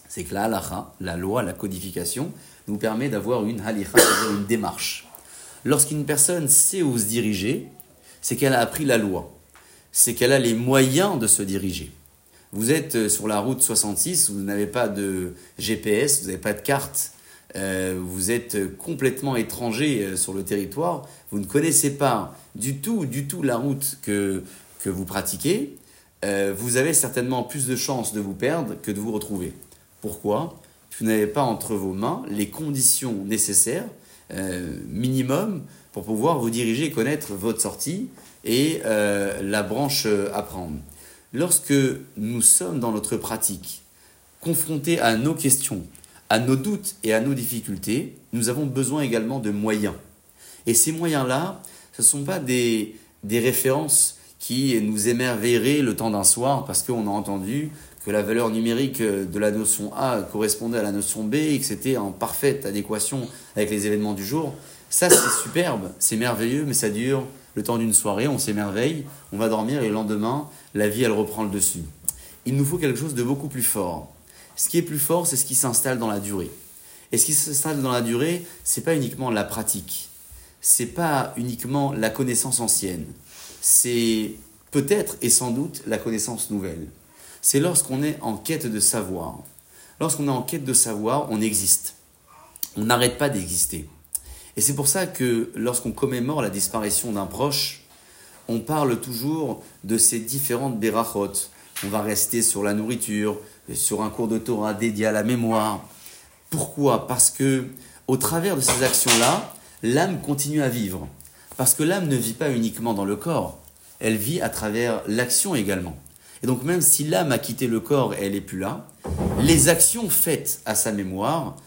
C'est que la halacha, la loi, la codification, nous permet d'avoir une halicha, c'est-à-dire une démarche. Lorsqu'une personne sait où se diriger, c'est qu'elle a appris la loi. C'est qu'elle a les moyens de se diriger. Vous êtes euh, sur la route 66, vous n'avez pas de GPS, vous n'avez pas de carte, euh, vous êtes complètement étranger euh, sur le territoire, vous ne connaissez pas du tout, la route que, que vous pratiquez, vous avez certainement plus de chances de vous perdre que de vous retrouver. Pourquoi? Vous n'avez pas entre vos mains les conditions nécessaires, minimum, pour pouvoir vous diriger connaître votre sortie et la branche à prendre. Lorsque nous sommes dans notre pratique confrontés à nos questions, à nos doutes et à nos difficultés, nous avons besoin également de moyens. Et ces moyens-là, ce ne sont pas des, des références qui nous émerveilleraient le temps d'un soir parce qu'on a entendu que la valeur numérique de la notion A correspondait à la notion B et que c'était en parfaite adéquation avec les événements du jour. Ça, c'est superbe, c'est merveilleux, mais ça dure le temps d'une soirée, on s'émerveille, on va dormir et le lendemain, la vie, elle reprend le dessus. Il nous faut quelque chose de beaucoup plus fort. Ce qui est plus fort, c'est ce qui s'installe dans la durée. Et ce qui s'installe dans la durée, c'est pas uniquement la pratique. C'est pas uniquement la connaissance ancienne. C'est peut-être et sans doute la connaissance nouvelle. C'est lorsqu'on est en quête de savoir. Lorsqu'on est en quête de savoir, on existe. On n'arrête pas d'exister. Et c'est pour ça que lorsqu'on commémore la disparition d'un proche, on parle toujours de ces différentes berachot. On va rester sur la nourriture, sur un cours de Torah dédié à la mémoire. Pourquoi? Parce que au travers de ces actions-là, l'âme continue à vivre. Parce que l'âme ne vit pas uniquement dans le corps, elle vit à travers l'action également. Et donc même si l'âme a quitté le corps et elle n'est plus là, les actions faites à sa mémoire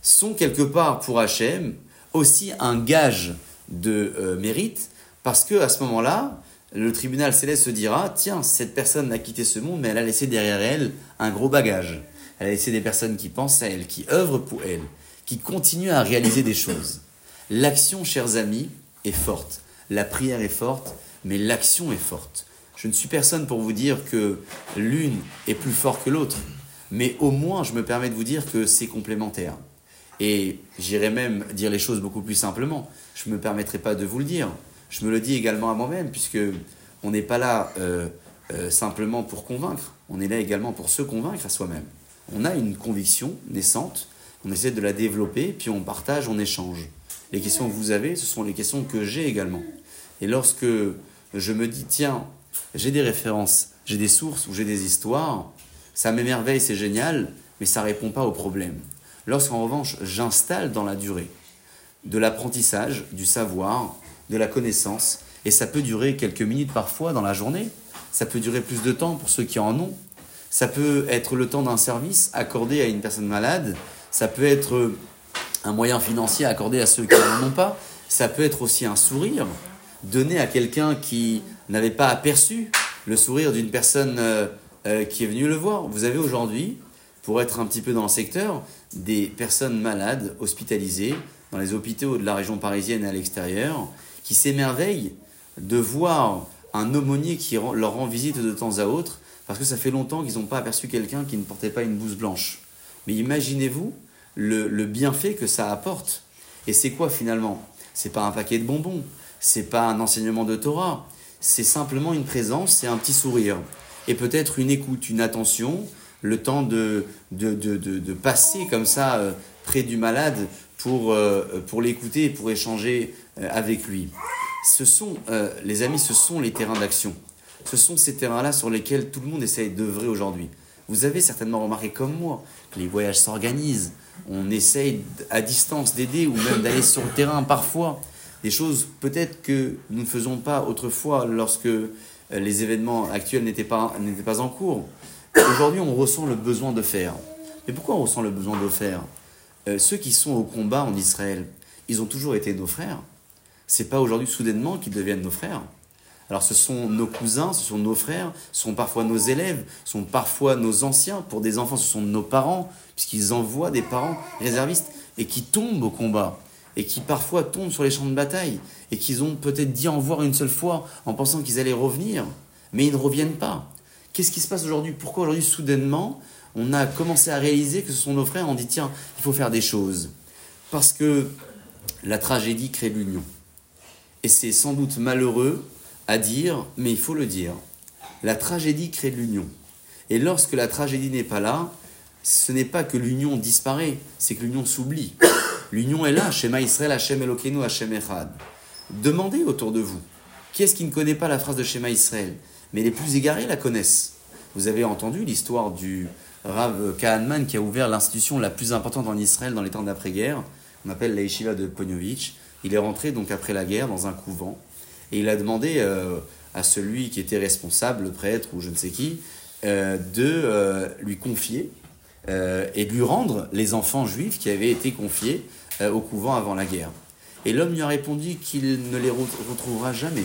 sont quelque part pour Hachem aussi un gage de euh, mérite, parce que à ce moment-là, le tribunal céleste se dira tiens, cette personne a quitté ce monde, mais elle a laissé derrière elle un gros bagage. Elle a laissé des personnes qui pensent à elle, qui œuvrent pour elle, qui continuent à réaliser des choses. L'action, chers amis, est forte. La prière est forte, mais l'action est forte. Je ne suis personne pour vous dire que l'une est plus forte que l'autre, mais au moins je me permets de vous dire que c'est complémentaire. Et j'irai même dire les choses beaucoup plus simplement. Je ne me permettrai pas de vous le dire. Je me le dis également à moi-même, puisque on n'est pas là euh, euh, simplement pour convaincre, on est là également pour se convaincre à soi-même. On a une conviction naissante, on essaie de la développer, puis on partage, on échange. Les questions que vous avez, ce sont les questions que j'ai également. Et lorsque je me dis, tiens, j'ai des références, j'ai des sources ou j'ai des histoires, ça m'émerveille, c'est génial, mais ça répond pas au problème. Lorsqu'en revanche, j'installe dans la durée de l'apprentissage, du savoir, de la connaissance, et ça peut durer quelques minutes parfois dans la journée, ça peut durer plus de temps pour ceux qui en ont, ça peut être le temps d'un service accordé à une personne malade, ça peut être un moyen financier accordé à ceux qui n'en ont pas. Ça peut être aussi un sourire donné à quelqu'un qui n'avait pas aperçu le sourire d'une personne euh, euh, qui est venue le voir. Vous avez aujourd'hui, pour être un petit peu dans le secteur, des personnes malades, hospitalisées, dans les hôpitaux de la région parisienne et à l'extérieur, qui s'émerveillent de voir un aumônier qui leur rend visite de temps à autre, parce que ça fait longtemps qu'ils n'ont pas aperçu quelqu'un qui ne portait pas une blouse blanche. Mais imaginez-vous le, bienfait que ça apporte. Et c'est quoi finalement? C'est pas un paquet de bonbons, c'est pas un enseignement de Torah, c'est simplement une présence, c'est un petit sourire. Et peut-être une écoute, une attention, le temps de, de, de, de, passer comme ça euh, près du malade pour, euh, pour l'écouter et pour échanger euh, avec lui. Ce sont, les amis, ce sont les terrains d'action. Ce sont ces terrains-là sur lesquels tout le monde essaye d'œuvrer aujourd'hui. Vous avez certainement remarqué comme moi que les voyages s'organisent. On essaye à distance d'aider ou même d'aller sur le terrain parfois. Des choses peut-être que nous ne faisons pas autrefois lorsque les événements actuels n'étaient pas, pas en cours. Aujourd'hui, on ressent le besoin de faire. Mais pourquoi on ressent le besoin de faire? Euh, Ceux qui sont au combat en Israël, ils ont toujours été nos frères. C'est pas aujourd'hui soudainement qu'ils deviennent nos frères. Alors ce sont nos cousins, ce sont nos frères, ce sont parfois nos élèves, ce sont parfois nos anciens. Pour des enfants, ce sont nos parents, puisqu'ils envoient des parents réservistes et qui tombent au combat et qui parfois tombent sur les champs de bataille et qu'ils ont peut-être dit en voir une seule fois en pensant qu'ils allaient revenir, mais ils ne reviennent pas. Qu'est-ce qui se passe aujourd'hui? Pourquoi aujourd'hui soudainement on a commencé à réaliser que ce sont nos frères On dit tiens, il faut faire des choses? Parce que la tragédie crée l'union. Et c'est sans doute malheureux à dire, mais il faut le dire. La tragédie crée l'union. Et lorsque la tragédie n'est pas là, ce n'est pas que l'union disparaît, c'est que l'union s'oublie. (coughs) L'union est là, Shema Israël, Hashem Elokeinu, Hashem Echad. Demandez autour de vous. Qui est-ce qui ne connaît pas la phrase de Shema Israël? Mais les plus égarés la connaissent. Vous avez entendu l'histoire du Rav Kahanman qui a ouvert l'institution la plus importante en Israël dans les temps d'après-guerre. On appelle la Yeshiva de Ponyovitch. Il est rentré donc après la guerre dans un couvent. Et il a demandé euh, à celui qui était responsable, le prêtre ou je ne sais qui, euh, de euh, lui confier et de lui rendre les enfants juifs qui avaient été confiés au couvent avant la guerre. Et l'homme lui a répondu qu'il ne les retrouvera jamais,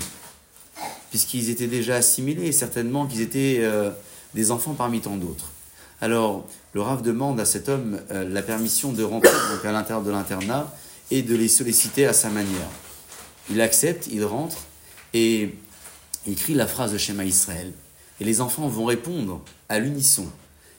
puisqu'ils étaient déjà assimilés, et certainement qu'ils étaient des enfants parmi tant d'autres. Alors, le Rav demande à cet homme la permission de rentrer donc, à l'intérieur de l'internat et de les solliciter à sa manière. Il accepte, il rentre, et il écrit la phrase de Shema Israël. Et les enfants vont répondre à l'unisson.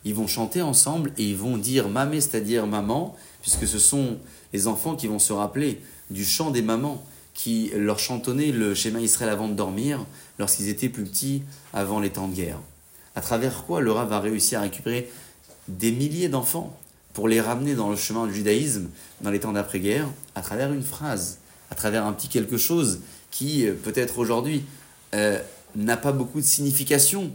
Ils vont chanter ensemble et ils vont dire mamé, c'est-à-dire maman, puisque ce sont les enfants qui vont se rappeler du chant des mamans qui leur chantonnaient le schéma Israël avant de dormir lorsqu'ils étaient plus petits avant les temps de guerre. À travers quoi le Rav va réussir à récupérer des milliers d'enfants pour les ramener dans le chemin du judaïsme dans les temps d'après-guerre à travers une phrase, à travers un petit quelque chose qui, euh, peut-être aujourd'hui, euh, n'a pas beaucoup de signification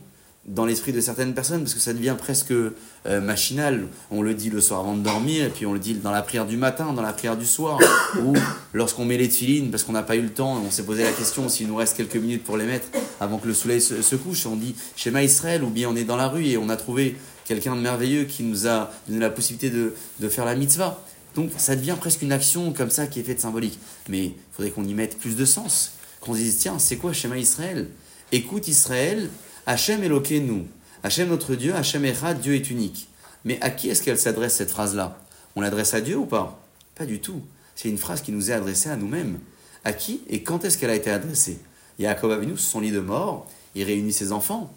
dans l'esprit de certaines personnes, parce que ça devient presque euh, machinal. On le dit le soir avant de dormir, et puis on le dit dans la prière du matin, dans la prière du soir, (coughs) ou lorsqu'on met les tefilines, parce qu'on n'a pas eu le temps, on s'est posé la question s'il nous reste quelques minutes pour les mettre avant que le soleil se, couche, on dit schéma Israël, ou bien on est dans la rue et on a trouvé quelqu'un de merveilleux qui nous a donné la possibilité de, de faire la mitzvah. Donc ça devient presque une action comme ça qui est faite symbolique. Mais il faudrait qu'on y mette plus de sens. Qu'on se dise, tiens, c'est quoi Shema Israël? Écoute Israël, Hachem nous. Hachem notre Dieu, Hachem Echad, Dieu est unique. Mais à qui est-ce qu'elle s'adresse cette phrase-là? On l'adresse à Dieu ou pas? Pas du tout. C'est une phrase qui nous est adressée à nous-mêmes. À qui et quand est-ce qu'elle a été adressée? Yaakov Avinu, son lit de mort, il réunit ses enfants.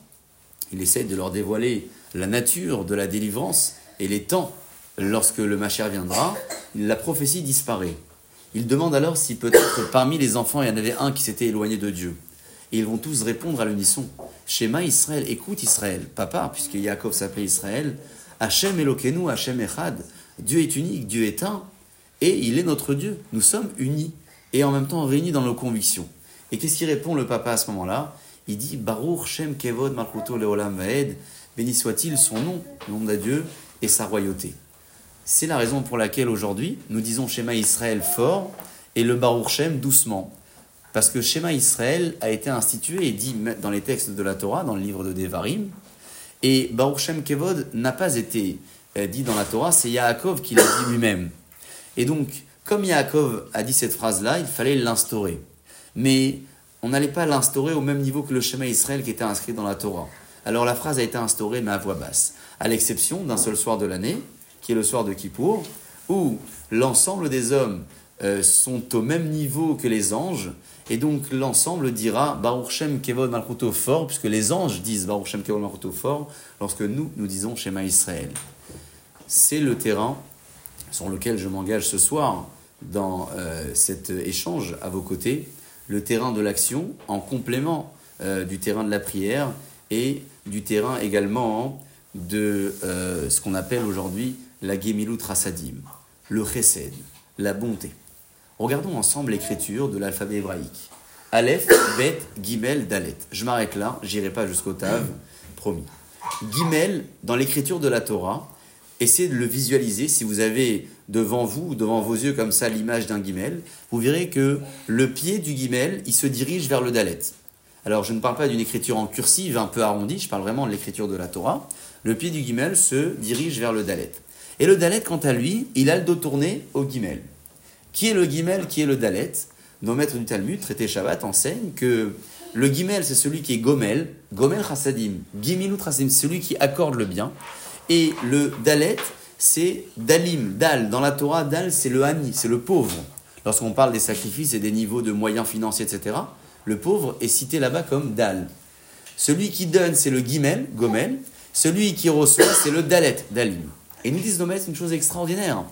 Il essaie de leur dévoiler la nature de la délivrance et les temps lorsque le Machère viendra, la prophétie disparaît. Il demande alors si peut-être parmi les enfants il y en avait un qui s'était éloigné de Dieu. Et ils vont tous répondre à l'unisson. Shema Israël, écoute Israël. Papa, puisque Yaakov s'appelait Israël, Hachem Elokeinu, Hachem Echad. Dieu est unique, Dieu est un, et il est notre Dieu. Nous sommes unis, et en même temps réunis dans nos convictions. Et qu'est-ce qu'il répond le papa à ce moment-là? Il dit Baruch Shem Kevod Malchuto Leolam Vaed, béni soit-il son nom, nom de Dieu, et sa royauté. C'est la raison pour laquelle aujourd'hui nous disons Shema Israël fort et le Baruch Shem doucement. Parce que Shema Israël a été institué et dit dans les textes de la Torah, dans le livre de Devarim, et Baruch Shem Kevod n'a pas été euh, dit dans la Torah, c'est Yaakov qui l'a dit lui-même. Et donc, comme Yaakov a dit cette phrase-là, il fallait l'instaurer. Mais on n'allait pas l'instaurer au même niveau que le schéma Israël qui était inscrit dans la Torah. Alors la phrase a été instaurée, mais à voix basse, à l'exception d'un seul soir de l'année, qui est le soir de Kippour, où l'ensemble des hommes euh, sont au même niveau que les anges, et donc l'ensemble dira Baruch Shem Kevod Malchuto fort, puisque les anges disent Baruch Shem Kevod Malchuto fort, lorsque nous, nous disons Shema Israël. C'est le terrain sur lequel je m'engage ce soir dans euh, cet échange à vos côtés, le terrain de l'action en complément euh, du terrain de la prière et du terrain également de euh, ce qu'on appelle aujourd'hui la Gemilut Rasadim, le Chesed, la bonté. Regardons ensemble l'écriture de l'alphabet hébraïque. Aleph, Bet, Gimel, Dalet. Je m'arrête là, j'irai pas jusqu'au Tav, promis. Gimel, dans l'écriture de la Torah, essayez de le visualiser. Si vous avez devant vous, devant vos yeux comme ça, l'image d'un guimel, vous verrez que le pied du guimel, il se dirige vers le dalet. Alors, je ne parle pas d'une écriture en cursive un peu arrondie, je parle vraiment de l'écriture de la Torah. Le pied du guimel se dirige vers le dalet. Et le dalet, quant à lui, il a le dos tourné au guimel. Qui est le guimel Qui est le dalet Nos maîtres du Talmud, traité Shabbat, enseignent que le guimel, c'est celui qui est gomel, gomel chassadim, gimilut chassadim, celui qui accorde le bien. Et le dalet, c'est dalim, dal. Dans la Torah, dal, c'est le hani, c'est le pauvre. Lorsqu'on parle des sacrifices et des niveaux de moyens financiers, etc., le pauvre est cité là-bas comme dal. Celui qui donne, c'est le gimel, gomel. Celui qui reçoit, c'est le dalet, dalim. Et nous disent nos maîtres une chose extraordinaire.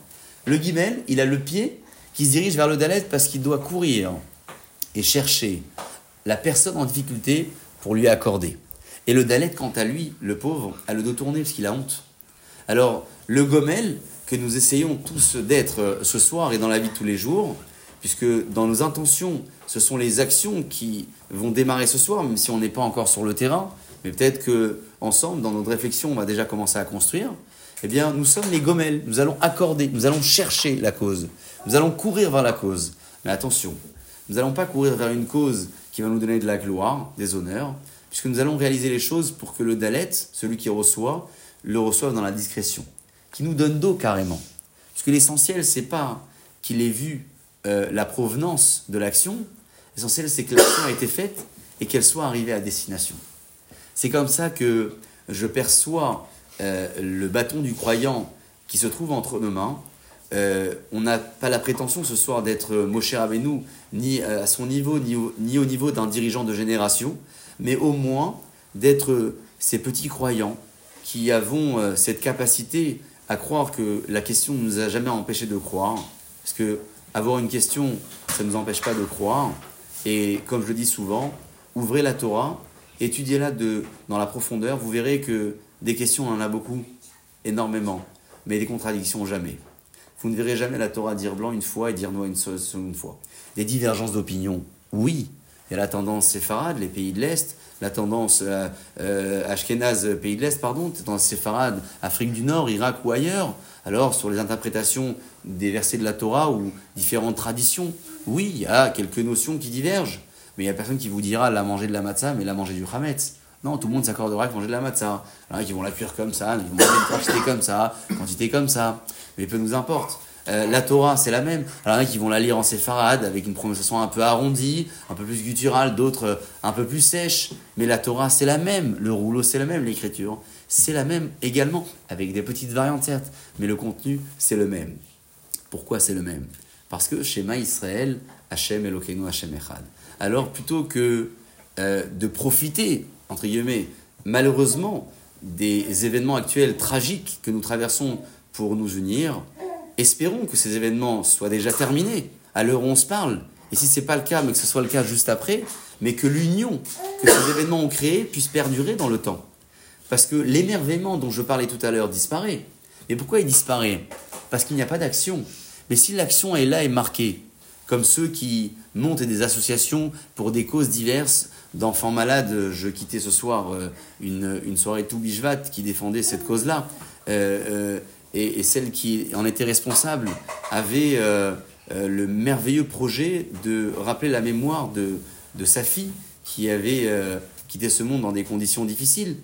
Le gimel, il a le pied qui se dirige vers le dalet parce qu'il doit courir et chercher la personne en difficulté pour lui accorder. Et le dalet, quant à lui, le pauvre, a le dos tourné parce qu'il a honte. Alors, le gomel que nous essayons tous d'être euh, ce soir et dans la vie de tous les jours, puisque dans nos intentions, ce sont les actions qui vont démarrer ce soir, même si on n'est pas encore sur le terrain, mais peut-être que ensemble, dans notre réflexion, on va déjà commencer à construire. Eh bien, nous sommes les gomels. Nous allons accorder, nous allons chercher la cause. Nous allons courir vers la cause. Mais attention, nous n'allons pas courir vers une cause qui va nous donner de la gloire, des honneurs, puisque nous allons réaliser les choses pour que le Dalet, celui qui reçoit, le reçoivent dans la discrétion, qui nous donne d'eau carrément. Parce que l'essentiel, c'est pas qu'il ait vu euh, la provenance de l'action, l'essentiel, c'est que l'action a été faite et qu'elle soit arrivée à destination. C'est comme ça que je perçois euh, le bâton du croyant qui se trouve entre nos mains. Euh, on n'a pas la prétention ce soir d'être Moshe Rabbeinu, ni à son niveau, ni au niveau d'un dirigeant de génération, mais au moins d'être ces petits croyants qui avons euh, cette capacité à croire que la question ne nous a jamais empêché de croire. Parce que avoir une question, ça ne nous empêche pas de croire. Et comme je le dis souvent, ouvrez la Torah, étudiez-la dans la profondeur, vous verrez que des questions, on en a beaucoup, énormément, mais des contradictions, jamais. Vous ne verrez jamais la Torah dire blanc une fois et dire noir une seconde fois. Des divergences d'opinion, oui. Il y a la tendance séfarade, les pays de l'Est, la tendance euh, euh, Ashkenaz, pays de l'Est, pardon, tendance séfarade, Afrique du Nord, Irak ou ailleurs. Alors, sur les interprétations des versets de la Torah ou différentes traditions, oui, il y a quelques notions qui divergent. Mais il n'y a personne qui vous dira la manger de la matzah, mais la manger du chametz. Non, tout le monde s'accordera avec manger de la matzah. Il y en a qui vont la cuire comme ça, ils vont manger une quantité comme ça, quantité comme ça. Mais peu nous importe. Euh, la Torah, c'est la même. Alors, il y en a qui vont la lire en séfarade, avec une prononciation un peu arrondie, un peu plus gutturale, d'autres euh, un peu plus sèche. Mais la Torah, c'est la même. Le rouleau, c'est la même. L'écriture, c'est la même également, avec des petites variantes, certes. Mais le contenu, c'est le même. Pourquoi c'est le même? Parce que Shema Israël, Hachem Elokeinu Hachem Echad. Alors, plutôt que euh, de profiter, entre guillemets, malheureusement, des événements actuels tragiques que nous traversons pour nous unir, Espérons que ces événements soient déjà terminés à l'heure où on se parle. Et si ce n'est pas le cas, mais que ce soit le cas juste après, mais que l'union que ces événements ont créée puisse perdurer dans le temps. Parce que l'émerveillement dont je parlais tout à l'heure disparaît. Mais pourquoi il disparaît? Parce qu'il n'y a pas d'action. Mais si l'action est là et marquée, comme ceux qui montent des associations pour des causes diverses, d'enfants malades, je quittais ce soir euh, une, soirée tout qui défendait cette cause-là. Euh, euh, et, celle qui en était responsable avait euh, euh, le merveilleux projet de rappeler la mémoire de, de sa fille qui avait euh, quitté ce monde dans des conditions difficiles.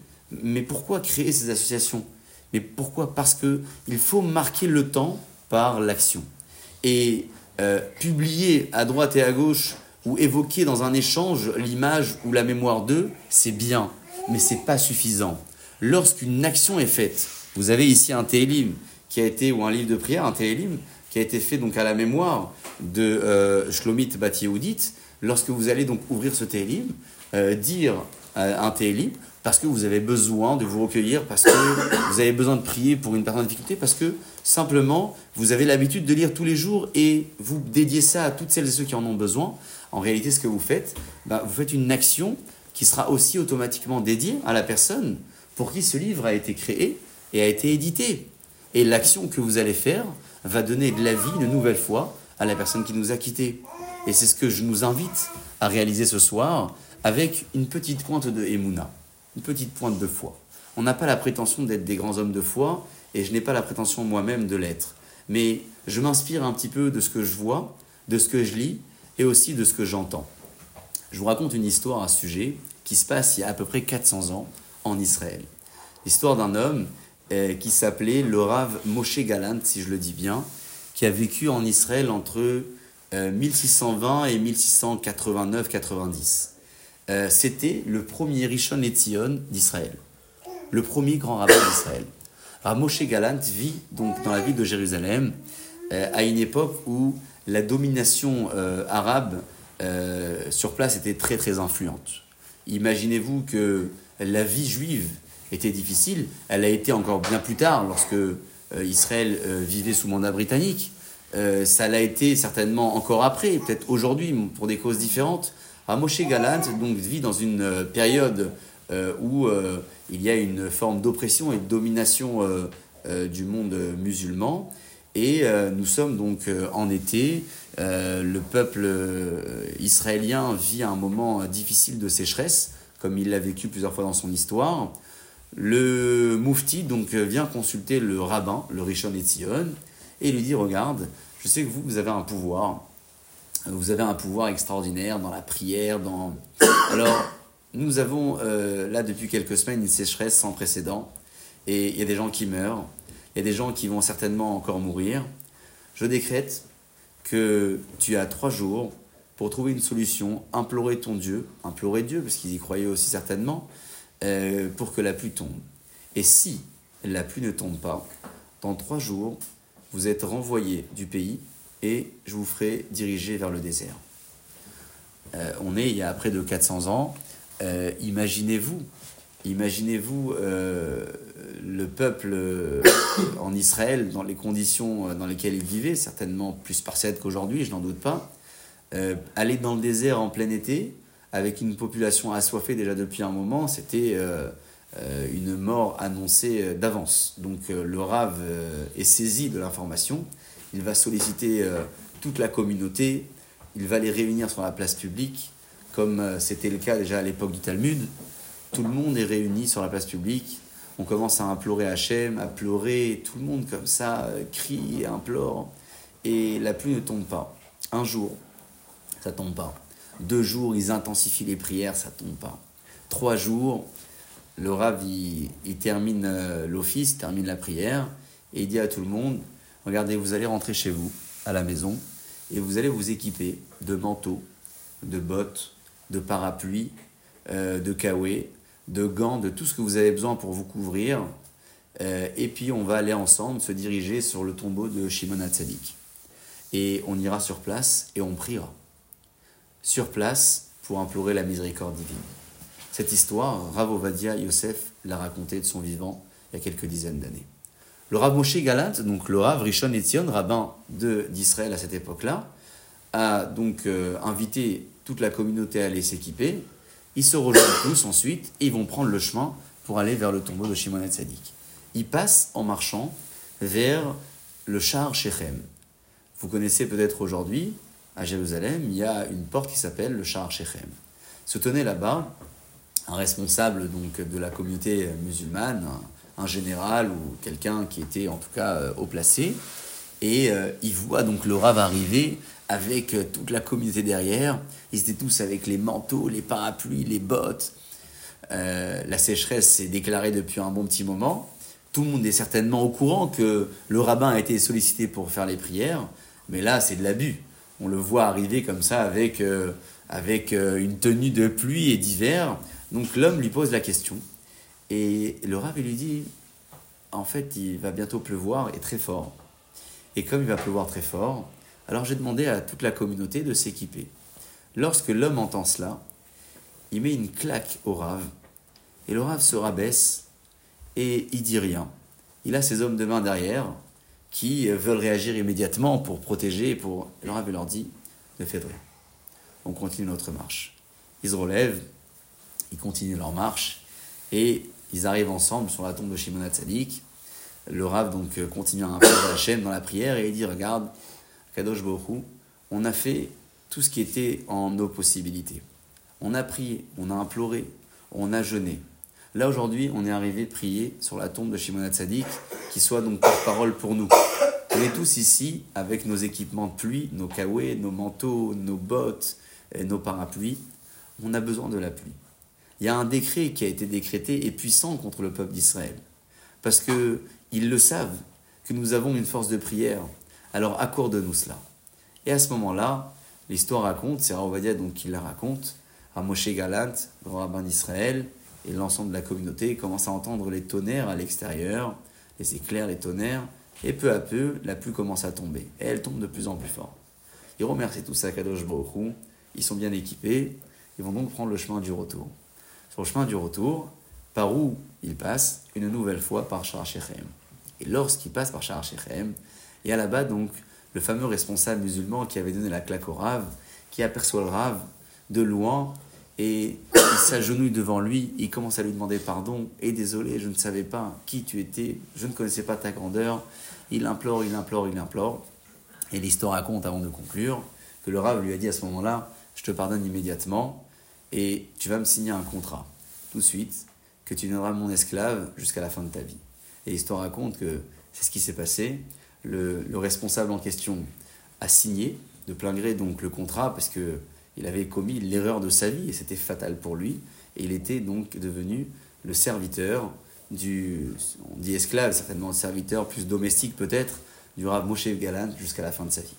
Mais pourquoi créer ces associations? Mais pourquoi? Parce qu'il faut marquer le temps par l'action. et euh, publier à droite et à gauche ou évoquer dans un échange l'image ou la mémoire d'eux, c'est bien, mais c'est pas suffisant. Lorsqu'une action est faite, vous avez ici un télim qui a été, ou un livre de prière, un télim, qui a été fait donc à la mémoire de euh, Shlomit Bat lorsque vous allez donc ouvrir ce télim, euh, dire euh, un télim, parce que vous avez besoin de vous recueillir, parce que (coughs) vous avez besoin de prier pour une personne en difficulté, parce que simplement vous avez l'habitude de lire tous les jours et vous dédiez ça à toutes celles et ceux qui en ont besoin. En réalité, ce que vous faites, bah, vous faites une action qui sera aussi automatiquement dédiée à la personne pour qui ce livre a été créé et a été édité. Et l'action que vous allez faire va donner de la vie une nouvelle fois à la personne qui nous a quittés. Et c'est ce que je nous invite à réaliser ce soir avec une petite pointe de Emouna, une petite pointe de foi. On n'a pas la prétention d'être des grands hommes de foi et je n'ai pas la prétention moi-même de l'être. Mais je m'inspire un petit peu de ce que je vois, de ce que je lis et aussi de ce que j'entends. Je vous raconte une histoire à sujet qui se passe il y a à peu près 400 ans en Israël. L'histoire d'un homme euh, qui s'appelait le Rav Moshe Galant, si je le dis bien, qui a vécu en Israël entre 1620 euh, et 1689-90. Euh, c'était le premier Rishon Etzion d'Israël, le premier grand rabbin d'Israël. Rav Moshe Galant vit donc dans la ville de Jérusalem à une époque où la domination arabe sur place était très très influente. Imaginez-vous que la vie juive était difficile. Elle a été encore bien plus tard, lorsque euh, Israël euh, vivait sous mandat britannique. Euh, ça l'a été certainement encore après, peut-être aujourd'hui, pour des causes différentes. À Moshe Galant donc, vit dans une période où il y a une forme d'oppression et de domination du monde musulman. Et nous sommes donc en été. le peuple israélien vit un moment difficile de sécheresse, comme il l'a vécu plusieurs fois dans son histoire. Le Moufti donc euh, vient consulter le rabbin, le Rishon Etzion, et lui dit Regarde, je sais que vous, vous avez un pouvoir. Vous avez un pouvoir extraordinaire dans la prière, dans. (coughs) Alors, nous avons euh, là depuis quelques semaines une sécheresse sans précédent, et il y a des gens qui meurent, a des gens qui vont certainement encore mourir. Je décrète que tu as trois jours pour trouver une solution, implorer ton Dieu, implorer Dieu, parce qu'ils y croyaient aussi certainement, euh, pour que la pluie tombe. Et si la pluie ne tombe pas, dans trois jours, vous êtes renvoyé du pays et je vous ferai diriger vers le désert. Euh, on est il y a près de 400 ans. Euh, imaginez-vous, imaginez-vous le peuple en Israël dans les conditions dans lesquelles il vivait, certainement plus spartiate qu'aujourd'hui, je n'en doute pas. aller dans le désert en plein été, avec une population assoiffée déjà depuis un moment, c'était euh, euh, une mort annoncée euh, d'avance. Donc le Rav est saisi de l'information, il va solliciter toute la communauté, il va les réunir sur la place publique, comme c'était le cas déjà à l'époque du Talmud. Tout le monde est réuni sur la place publique, on commence à implorer Hachem, à pleurer, tout le monde comme ça crie et implore, et la pluie ne tombe pas. Un jour, ça tombe pas. Deux jours, ils intensifient les prières, ça tombe pas. Trois jours, le Rav, il, termine euh, l'office, termine la prière, et il dit à tout le monde, regardez, vous allez rentrer chez vous, à la maison, et vous allez vous équiper de manteaux, de bottes, de parapluies, euh, de kawaii, de gants, de tout ce que vous avez besoin pour vous couvrir. Euh, et puis on va aller ensemble se diriger sur le tombeau de Shimon Hatzadik. Et on ira sur place et on priera sur place pour implorer la miséricorde divine. Cette histoire, Rav Ovadia Yosef l'a racontée de son vivant il y a quelques dizaines d'années. Le Rav Moshe Galant, donc le Rav Rishon Etzion, rabbin d'Israël à cette époque-là, a donc euh, invité toute la communauté à aller s'équiper. Ils se rejoignent tous ensuite et ils vont prendre le chemin pour aller vers le tombeau de Shimon Tzadik. Ils passent en marchant vers le char Shechem. Vous connaissez peut-être aujourd'hui à Jérusalem, il y a une porte qui s'appelle le Shar Shechem. Se tenait là-bas un responsable donc de la communauté musulmane, un, général ou quelqu'un qui était en tout cas euh, haut placé, et euh, il voit donc le Rav arriver avec euh, toute la communauté derrière. Ils étaient tous avec les manteaux, les parapluies, les bottes. la sécheresse s'est déclarée depuis un bon petit moment. Tout le monde est certainement au courant que le rabbin a été sollicité pour faire les prières. Mais là, c'est de l'abus. On le voit arriver comme ça avec, euh, avec euh, une tenue de pluie et d'hiver. Donc l'homme lui pose la question. Et le Rav lui dit, en fait, il va bientôt pleuvoir et très fort. Et comme il va pleuvoir très fort, alors j'ai demandé à toute la communauté de s'équiper. Lorsque l'homme entend cela, il met une claque au Rav. Et le Rav se rabaisse et il dit rien. Il a ses hommes de main derrière qui veulent réagir immédiatement pour protéger. Pour... Le Rav leur dit Ne faites rien. On continue notre marche. Ils se relèvent, ils continuent leur marche et ils arrivent ensemble sur la tombe de Shimon Tzadik. Le Rav donc continue à imposer la chaîne dans la prière et il dit Regarde, Kadosh Baruch on a fait tout ce qui était en nos possibilités. On a prié, on a imploré, on a jeûné. Là aujourd'hui, on est arrivé prier sur la tombe de Shimon Tzadik, qui soit donc porte-parole pour nous. On est tous ici avec nos équipements de pluie, nos kawaii, nos manteaux, nos bottes, et nos parapluies. On a besoin de la pluie. Il y a un décret qui a été décrété et puissant contre le peuple d'Israël. Parce qu'ils le savent, que nous avons une force de prière. Alors accorde-nous cela. Et à ce moment-là, l'histoire raconte, c'est Ravadia donc qui la raconte, à Moshe Galant, le rabbin d'Israël, et l'ensemble de la communauté commence à entendre les tonnerres à l'extérieur, les éclairs, les tonnerres, et peu à peu, la pluie commence à tomber. Et elle tombe de plus en plus fort. Ils remercient tous à Kadosh Baruch ils sont bien équipés, ils vont donc prendre le chemin du retour. Sur le chemin du retour, par où ils passent Une nouvelle fois par Shar Et lorsqu'ils passent par Shar il y a là-bas donc le fameux responsable musulman qui avait donné la claque au Rav, qui aperçoit le Rav de loin et il s'agenouille devant lui, il commence à lui demander pardon, et désolé, je ne savais pas qui tu étais, je ne connaissais pas ta grandeur. Il implore, il implore, il implore. Et l'histoire raconte, avant de conclure, que le Rav lui a dit à ce moment-là, je te pardonne immédiatement, et tu vas me signer un contrat, tout de suite, que tu deviendras mon esclave jusqu'à la fin de ta vie. Et l'histoire raconte que c'est ce qui s'est passé le, responsable en question a signé de plein gré donc le contrat parce que il avait commis l'erreur de sa vie et c'était fatal pour lui et il était donc devenu le serviteur du on dit esclave certainement serviteur plus domestique peut-être du Rav Moshe Galant jusqu'à la fin de sa vie.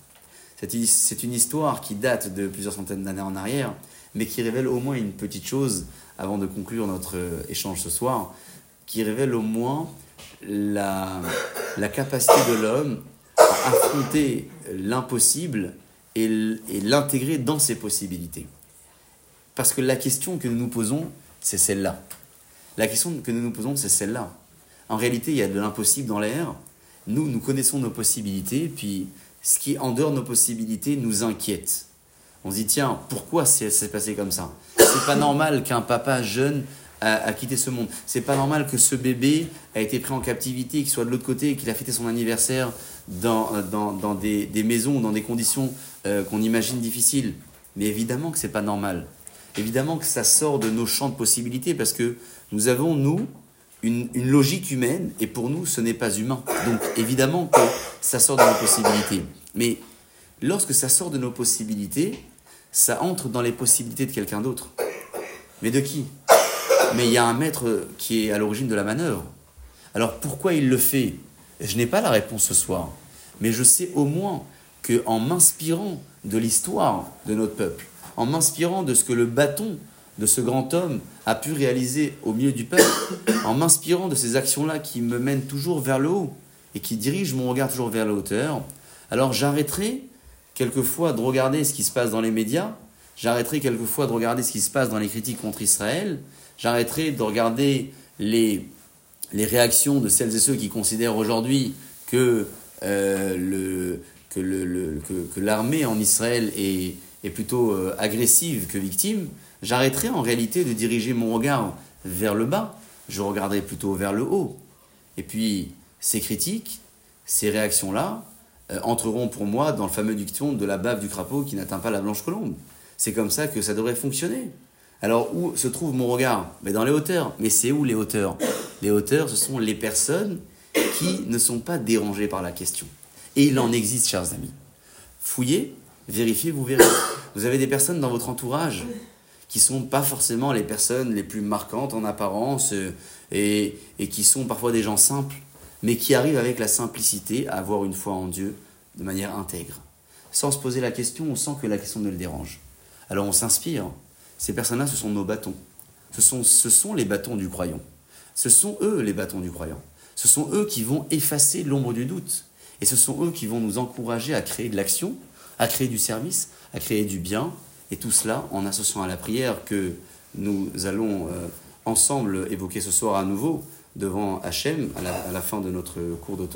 C'est une histoire qui date de plusieurs centaines d'années en arrière, mais qui révèle au moins une petite chose avant de conclure notre échange ce soir, qui révèle au moins la, la capacité de l'homme à affronter l'impossible et l'intégrer dans ses possibilités. Parce que la question que nous nous posons, c'est celle-là. La question que nous nous posons, c'est celle-là. En réalité, il y a de l'impossible dans l'air. Nous, nous connaissons nos possibilités, puis ce qui est en dehors de nos possibilités nous inquiète. On se dit, tiens, pourquoi c'est passé comme ça? C'est pas normal qu'un papa jeune à, quitter ce monde. C'est pas normal que ce bébé a été pris en captivité, qu'il soit de l'autre côté, qu'il a fêté son anniversaire dans, dans, dans des, maisons, dans des conditions euh, qu'on imagine difficiles. Mais évidemment que c'est pas normal. Évidemment que ça sort de nos champs de possibilités parce que nous avons, nous, une logique humaine et pour nous, ce n'est pas humain. Donc évidemment que ça sort de nos possibilités. Mais lorsque ça sort de nos possibilités, ça entre dans les possibilités de quelqu'un d'autre. Mais de qui? Mais il y a un maître qui est à l'origine de la manœuvre. Alors pourquoi il le fait? Je n'ai pas la réponse ce soir, mais je sais au moins que en m'inspirant de l'histoire de notre peuple, en m'inspirant de ce que le bâton de ce grand homme a pu réaliser au milieu du peuple, en m'inspirant de ces actions-là qui me mènent toujours vers le haut et qui dirigent mon regard toujours vers la hauteur, alors j'arrêterai quelquefois de regarder ce qui se passe dans les médias, j'arrêterai quelquefois de regarder ce qui se passe dans les critiques contre Israël, j'arrêterai de regarder les, les réactions de celles et ceux qui considèrent aujourd'hui que, euh, le, que, le, que, l'armée en Israël est, est plutôt euh, agressive que victime, j'arrêterai en réalité de diriger mon regard vers le bas, je regarderai plutôt vers le haut. Et puis, ces critiques, ces réactions-là, euh, entreront pour moi dans le fameux dicton de la bave du crapaud qui n'atteint pas la blanche colombe. C'est comme ça que ça devrait fonctionner. Alors où se trouve mon regard Mais dans les hauteurs. Mais c'est où les hauteurs Les hauteurs, ce sont les personnes qui ne sont pas dérangées par la question. Et il en existe, chers amis. Fouillez, vérifiez, vous verrez. Vous avez des personnes dans votre entourage qui sont pas forcément les personnes les plus marquantes en apparence euh, et, et qui sont parfois des gens simples, mais qui arrivent avec la simplicité à avoir une foi en Dieu de manière intègre. sans se poser la question ou sans que la question ne le dérange. Alors on s'inspire. Ces personnes-là, ce sont nos bâtons. Ce sont, ce sont les bâtons du croyant. Ce sont eux les bâtons du croyant. Ce sont eux qui vont effacer l'ombre du doute. Et ce sont eux qui vont nous encourager à créer de l'action, à créer du service, à créer du bien. Et tout cela en associant à la prière que nous allons euh, ensemble évoquer ce soir à nouveau devant Hachem à la, fin de notre cours de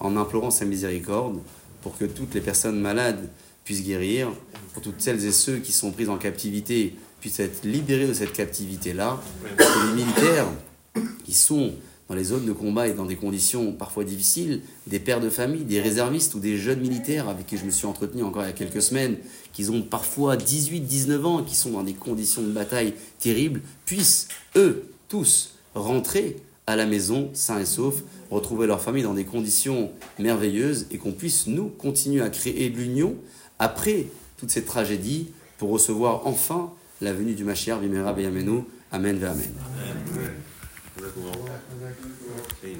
en implorant sa miséricorde pour que toutes les personnes malades puissent guérir, pour toutes celles et ceux qui sont pris en captivité puissent être libérés de cette captivité-là, que les militaires qui sont dans les zones de combat et dans des conditions parfois difficiles, des pères de famille, des réservistes ou des jeunes militaires avec qui je me suis entretenu encore il y a quelques semaines, qui ont parfois 18, 19 ans, qui sont dans des conditions de bataille terribles, puissent, eux, tous, rentrer à la maison, sains et saufs, retrouver leur famille dans des conditions merveilleuses et qu'on puisse, nous, continuer à créer l'union après toute cette tragédie pour recevoir enfin la venue du Mashiach, Bimera Beyamenu. Amen, Amen. Amen.